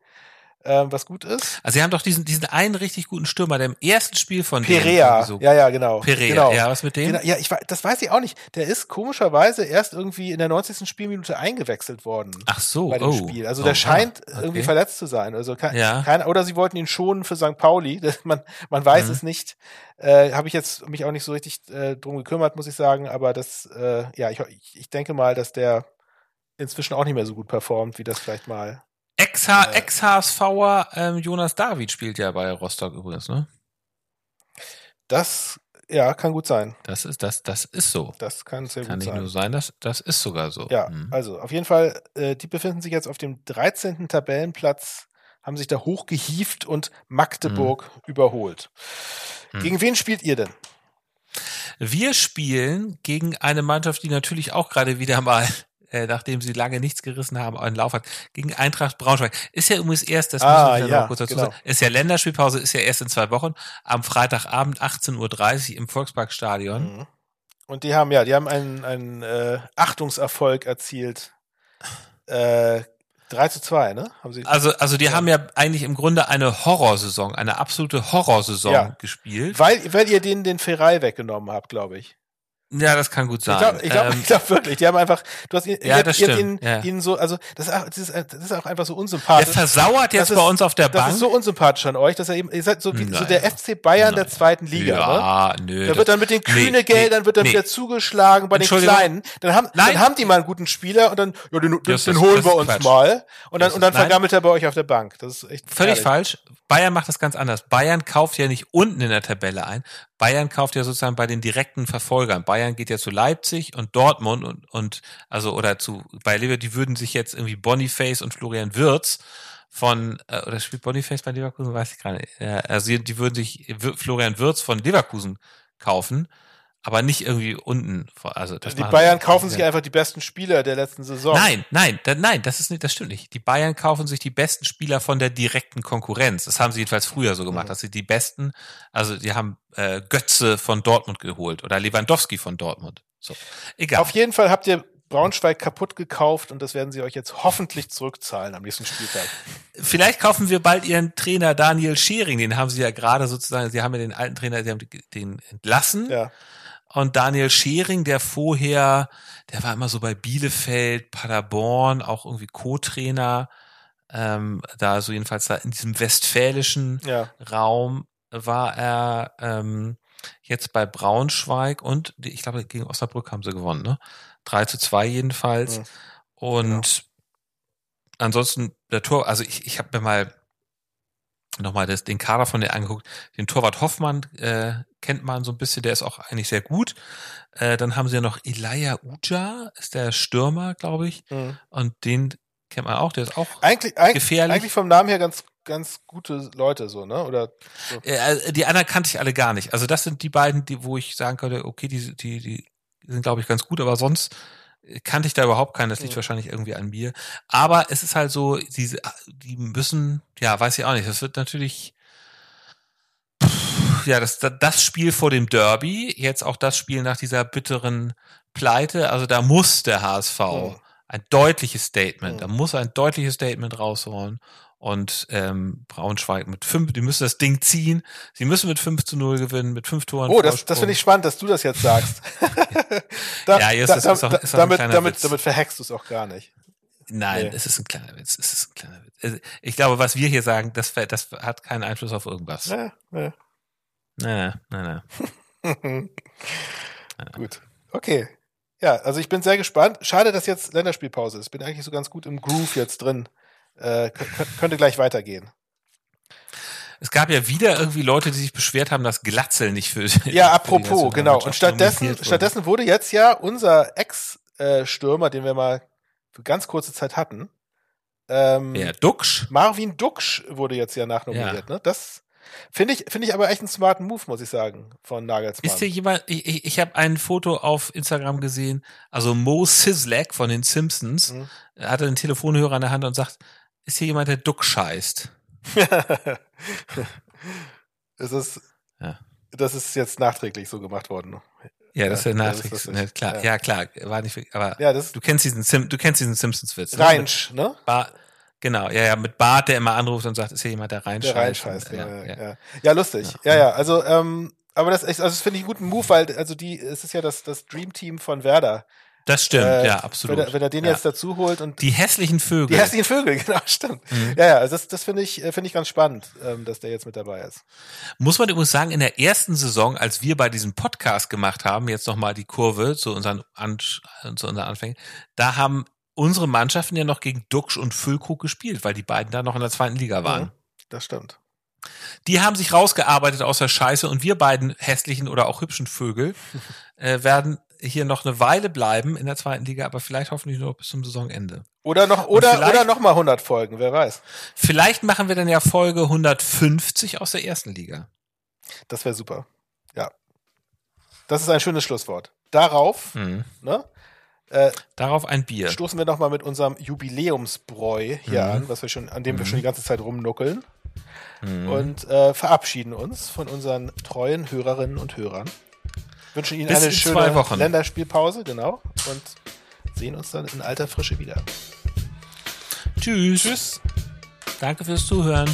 Ähm, was gut ist. Also sie haben doch diesen, diesen einen richtig guten Stürmer, der im ersten Spiel von Perea. irgendwie so ja, ja, genau. Perea, genau. ja, was mit dem? Genau, ja, ich, das weiß ich auch nicht. Der ist komischerweise erst irgendwie in der 90. Spielminute eingewechselt worden Ach so, bei dem oh. Spiel. Also oh, der scheint ah, irgendwie okay. verletzt zu sein. Also kein, Ja. kein, oder sie wollten ihn schonen für St. Pauli. Man, man weiß Mhm. es nicht. Äh, Habe ich jetzt mich auch nicht so richtig äh, drum gekümmert, muss ich sagen. Aber das, äh, ja, ich, ich denke mal, dass der inzwischen auch nicht mehr so gut performt, wie das vielleicht mal. Ex-H-. Ex-HSVer ähm, Jonas David spielt ja bei Rostock übrigens, ne? Das, ja, kann gut sein. Das ist, das, das ist so. Das kann sehr Kann gut nicht sein. nur sein, das, das ist sogar so. Ja, Mhm. also auf jeden Fall, äh, die befinden sich jetzt auf dem 13. Tabellenplatz, haben sich da hochgehieft und Magdeburg überholt. Mhm. Gegen wen spielt ihr denn? Wir spielen gegen eine Mannschaft, die natürlich auch gerade wieder mal, äh, nachdem sie lange nichts gerissen haben, einen Lauf hat, gegen Eintracht Braunschweig. Ist ja übrigens erst, das Ah, müssen wir ja, noch kurz dazu genau. sagen, ist ja Länderspielpause, ist ja erst in zwei Wochen, am Freitagabend 18.30 Uhr im Volksparkstadion. Mhm. Und die haben, ja, die haben einen, einen äh, Achtungserfolg erzielt. Äh, 3 zu 2, ne? Haben sie Also, also die Ja. haben ja eigentlich im Grunde eine Horrorsaison, eine absolute Horrorsaison Ja. gespielt. weil, weil ihr denen den Ferrei weggenommen habt, glaube ich. Ja, das kann gut Ich sein. glaube ich glaub, Ähm, ich glaub wirklich, die haben einfach, du hast ihn, Ja, das stimmt, Ihnen, ja. ihnen so, also das ist, auch- das, ist, das ist auch einfach so der unsympathisch. versauert jetzt Das ist- bei uns auf der Das Bank. ist so unsympathisch an euch, dass er eben, ihr seid so wie so Naja. der FC Bayern der Naja. zweiten Liga, ne? ja, nö. Da das- wird dann mit den nee, Kühne-Geldern wird dann nee. wieder zugeschlagen bei den. Kleinen. Dann haben, Nein. dann haben die mal einen guten Spieler und dann, ja, den, den, Das den holen das wir uns Quatsch. mal. Und dann, Das und dann nein. vergammelt er bei euch auf der Bank. Das ist echt Völlig herrlich. falsch. Bayern macht das ganz anders. Bayern kauft ja nicht unten in der Tabelle ein. Bayern kauft ja sozusagen bei den direkten Verfolgern. Bayern geht ja zu Leipzig und Dortmund und, und also oder zu bei Lever, die würden sich jetzt irgendwie Boniface und Florian Wirtz von äh, oder spielt Boniface bei Leverkusen, weiß ich gerade nicht. Ja, also die, die würden sich Florian Wirtz von Leverkusen kaufen, aber nicht irgendwie unten. Also das Die Bayern kaufen sich einfach die besten Spieler der letzten Saison. Nein, nein, da, nein, das ist nicht, das stimmt nicht. Die Bayern kaufen sich die besten Spieler von der direkten Konkurrenz. Das haben sie jedenfalls früher so gemacht, Mhm. dass sie die besten, also die haben äh, Götze von Dortmund geholt oder Lewandowski von Dortmund. So, egal. Auf jeden Fall habt ihr Braunschweig kaputt gekauft und das werden sie euch jetzt hoffentlich zurückzahlen am nächsten Spieltag. Vielleicht kaufen wir bald ihren Trainer Daniel Schering, den haben sie ja gerade sozusagen, sie haben ja den alten Trainer, sie haben den entlassen. Ja. Und Daniel Schering, der vorher, der war immer so bei Bielefeld, Paderborn, auch irgendwie Co-Trainer, ähm, da so jedenfalls da in diesem westfälischen Ja. Raum war er ähm, jetzt bei Braunschweig und ich glaube gegen Osnabrück haben sie gewonnen, ne? 3 zu 2 jedenfalls. Mhm. Und ansonsten der Tor, also ich, ich habe mir mal nochmal das, den Kader von der angeguckt. Den Torwart Hoffmann äh, kennt man so ein bisschen, der ist auch eigentlich sehr gut. Äh, dann haben sie ja noch Elia Uja, ist der Stürmer, glaube ich. Mhm. Und den kennt man auch, der ist auch Eigentlich, gefährlich. eigentlich vom Namen her ganz, ganz gute Leute, so, ne? Oder so. Äh, die anderen kannte ich alle gar nicht. Also das sind die beiden, die, wo ich sagen könnte, okay, die, die, die sind, glaube ich, ganz gut, aber sonst kannte ich da überhaupt keinen. Das liegt Mhm. wahrscheinlich irgendwie an mir. Aber es ist halt so, diese, die müssen, ja, weiß ich auch nicht. Das wird natürlich, ja, das, das Spiel vor dem Derby, jetzt auch das Spiel nach dieser bitteren Pleite. Also da muss der HSV Mhm. ein deutliches Statement, Mhm. da muss ein deutliches Statement rausholen. Und ähm, Braunschweig mit fünf, die müssen das Ding ziehen. Sie müssen mit 5 zu 0 gewinnen, mit fünf Toren. Oh, das, das finde ich spannend, dass du das jetzt sagst. da, Ja, jetzt da, ist- ist auch- ist auch ein damit, kleiner damit, Witz. damit verhackst du es auch gar nicht. Nein, Nee. es ist ein kleiner Witz. Es ist ein kleiner Witz. Also, Ich glaube, was wir hier sagen, das, das hat keinen Einfluss auf irgendwas. Ja, ja. Nein, nein, nein. Gut. Okay. Ja, also ich bin sehr gespannt. Schade, dass jetzt Länderspielpause ist. Bin eigentlich so ganz gut im Groove jetzt drin. Äh, kö- kö- könnte gleich weitergehen. Es gab ja wieder irgendwie Leute, die sich beschwert haben, dass Glatzel nicht für. Ja, apropos, genau. Und stattdessen, stattdessen wurde jetzt ja unser Ex-Stürmer, den wir mal für ganz kurze Zeit hatten, ähm, Ja, Duxch. Marvin Duksch wurde jetzt ja nachnominiert. Ne? Das finde ich, finde ich aber echt einen smarten Move, muss ich sagen, von Nagelsmann. Ist hier jemand, ich, ich, ich habe ein Foto auf Instagram gesehen, also Mo Sislak von den Simpsons, Mhm. er hatte einen Telefonhörer in der Hand und sagt, ist hier jemand, der Duck scheißt? es ist, Ja. das ist jetzt nachträglich so gemacht worden. Ja, das ist ja Ja, nachträglich. lustig. Ne, klar, Ja. ja. klar, war nicht, aber Ja, das du kennst diesen Sim, du kennst diesen Simpsons-Witz. ne? Reinsch, ne? Bar, genau, ja, ja, mit Bart, der immer anruft und sagt, ist hier jemand, der reinscheißt? Der reinscheißt, Und, ja, ja, ja, ja. ja, lustig. Ja, ja, also, ähm, aber das, also das finde ich einen guten Move, weil, also die, es ist ja das, das Dream Team von Werder. Das stimmt, Äh, ja, absolut. Wenn er, wenn er den ja. jetzt dazu holt und Die hässlichen Vögel. die hässlichen Vögel, genau, stimmt. Mhm. Ja, ja, also das, das finde ich, äh, finde ich ganz spannend, ähm, dass der jetzt mit dabei ist. Muss man übrigens sagen, in der ersten Saison, als wir bei diesem Podcast gemacht haben, jetzt nochmal die Kurve zu unseren, An zu unseren Anfängen, da haben unsere Mannschaften ja noch gegen Duxch und Füllkrug gespielt, weil die beiden da noch in der zweiten Liga waren. Mhm, Das stimmt. Die haben sich rausgearbeitet aus der Scheiße und wir beiden hässlichen oder auch hübschen Vögel äh, werden hier noch eine Weile bleiben in der zweiten Liga, aber vielleicht hoffentlich nur bis zum Saisonende. Oder noch, oder, oder noch mal 100 Folgen, wer weiß. Vielleicht machen wir dann ja Folge 150 aus der ersten Liga. Das wäre super. Ja. Das ist ein schönes Schlusswort. Darauf, Mhm. ne, äh, Darauf ein Bier. stoßen wir noch mal mit unserem Jubiläumsbräu hier Mhm. an, was wir schon, an dem wir schon die ganze Zeit rumnuckeln Mhm. und äh, verabschieden uns von unseren treuen Hörerinnen und Hörern. Wünschen Ihnen Bis eine in schöne. Länderspielpause, genau, und sehen uns dann in alter Frische wieder. Tschüss. Tschüss. Danke fürs Zuhören.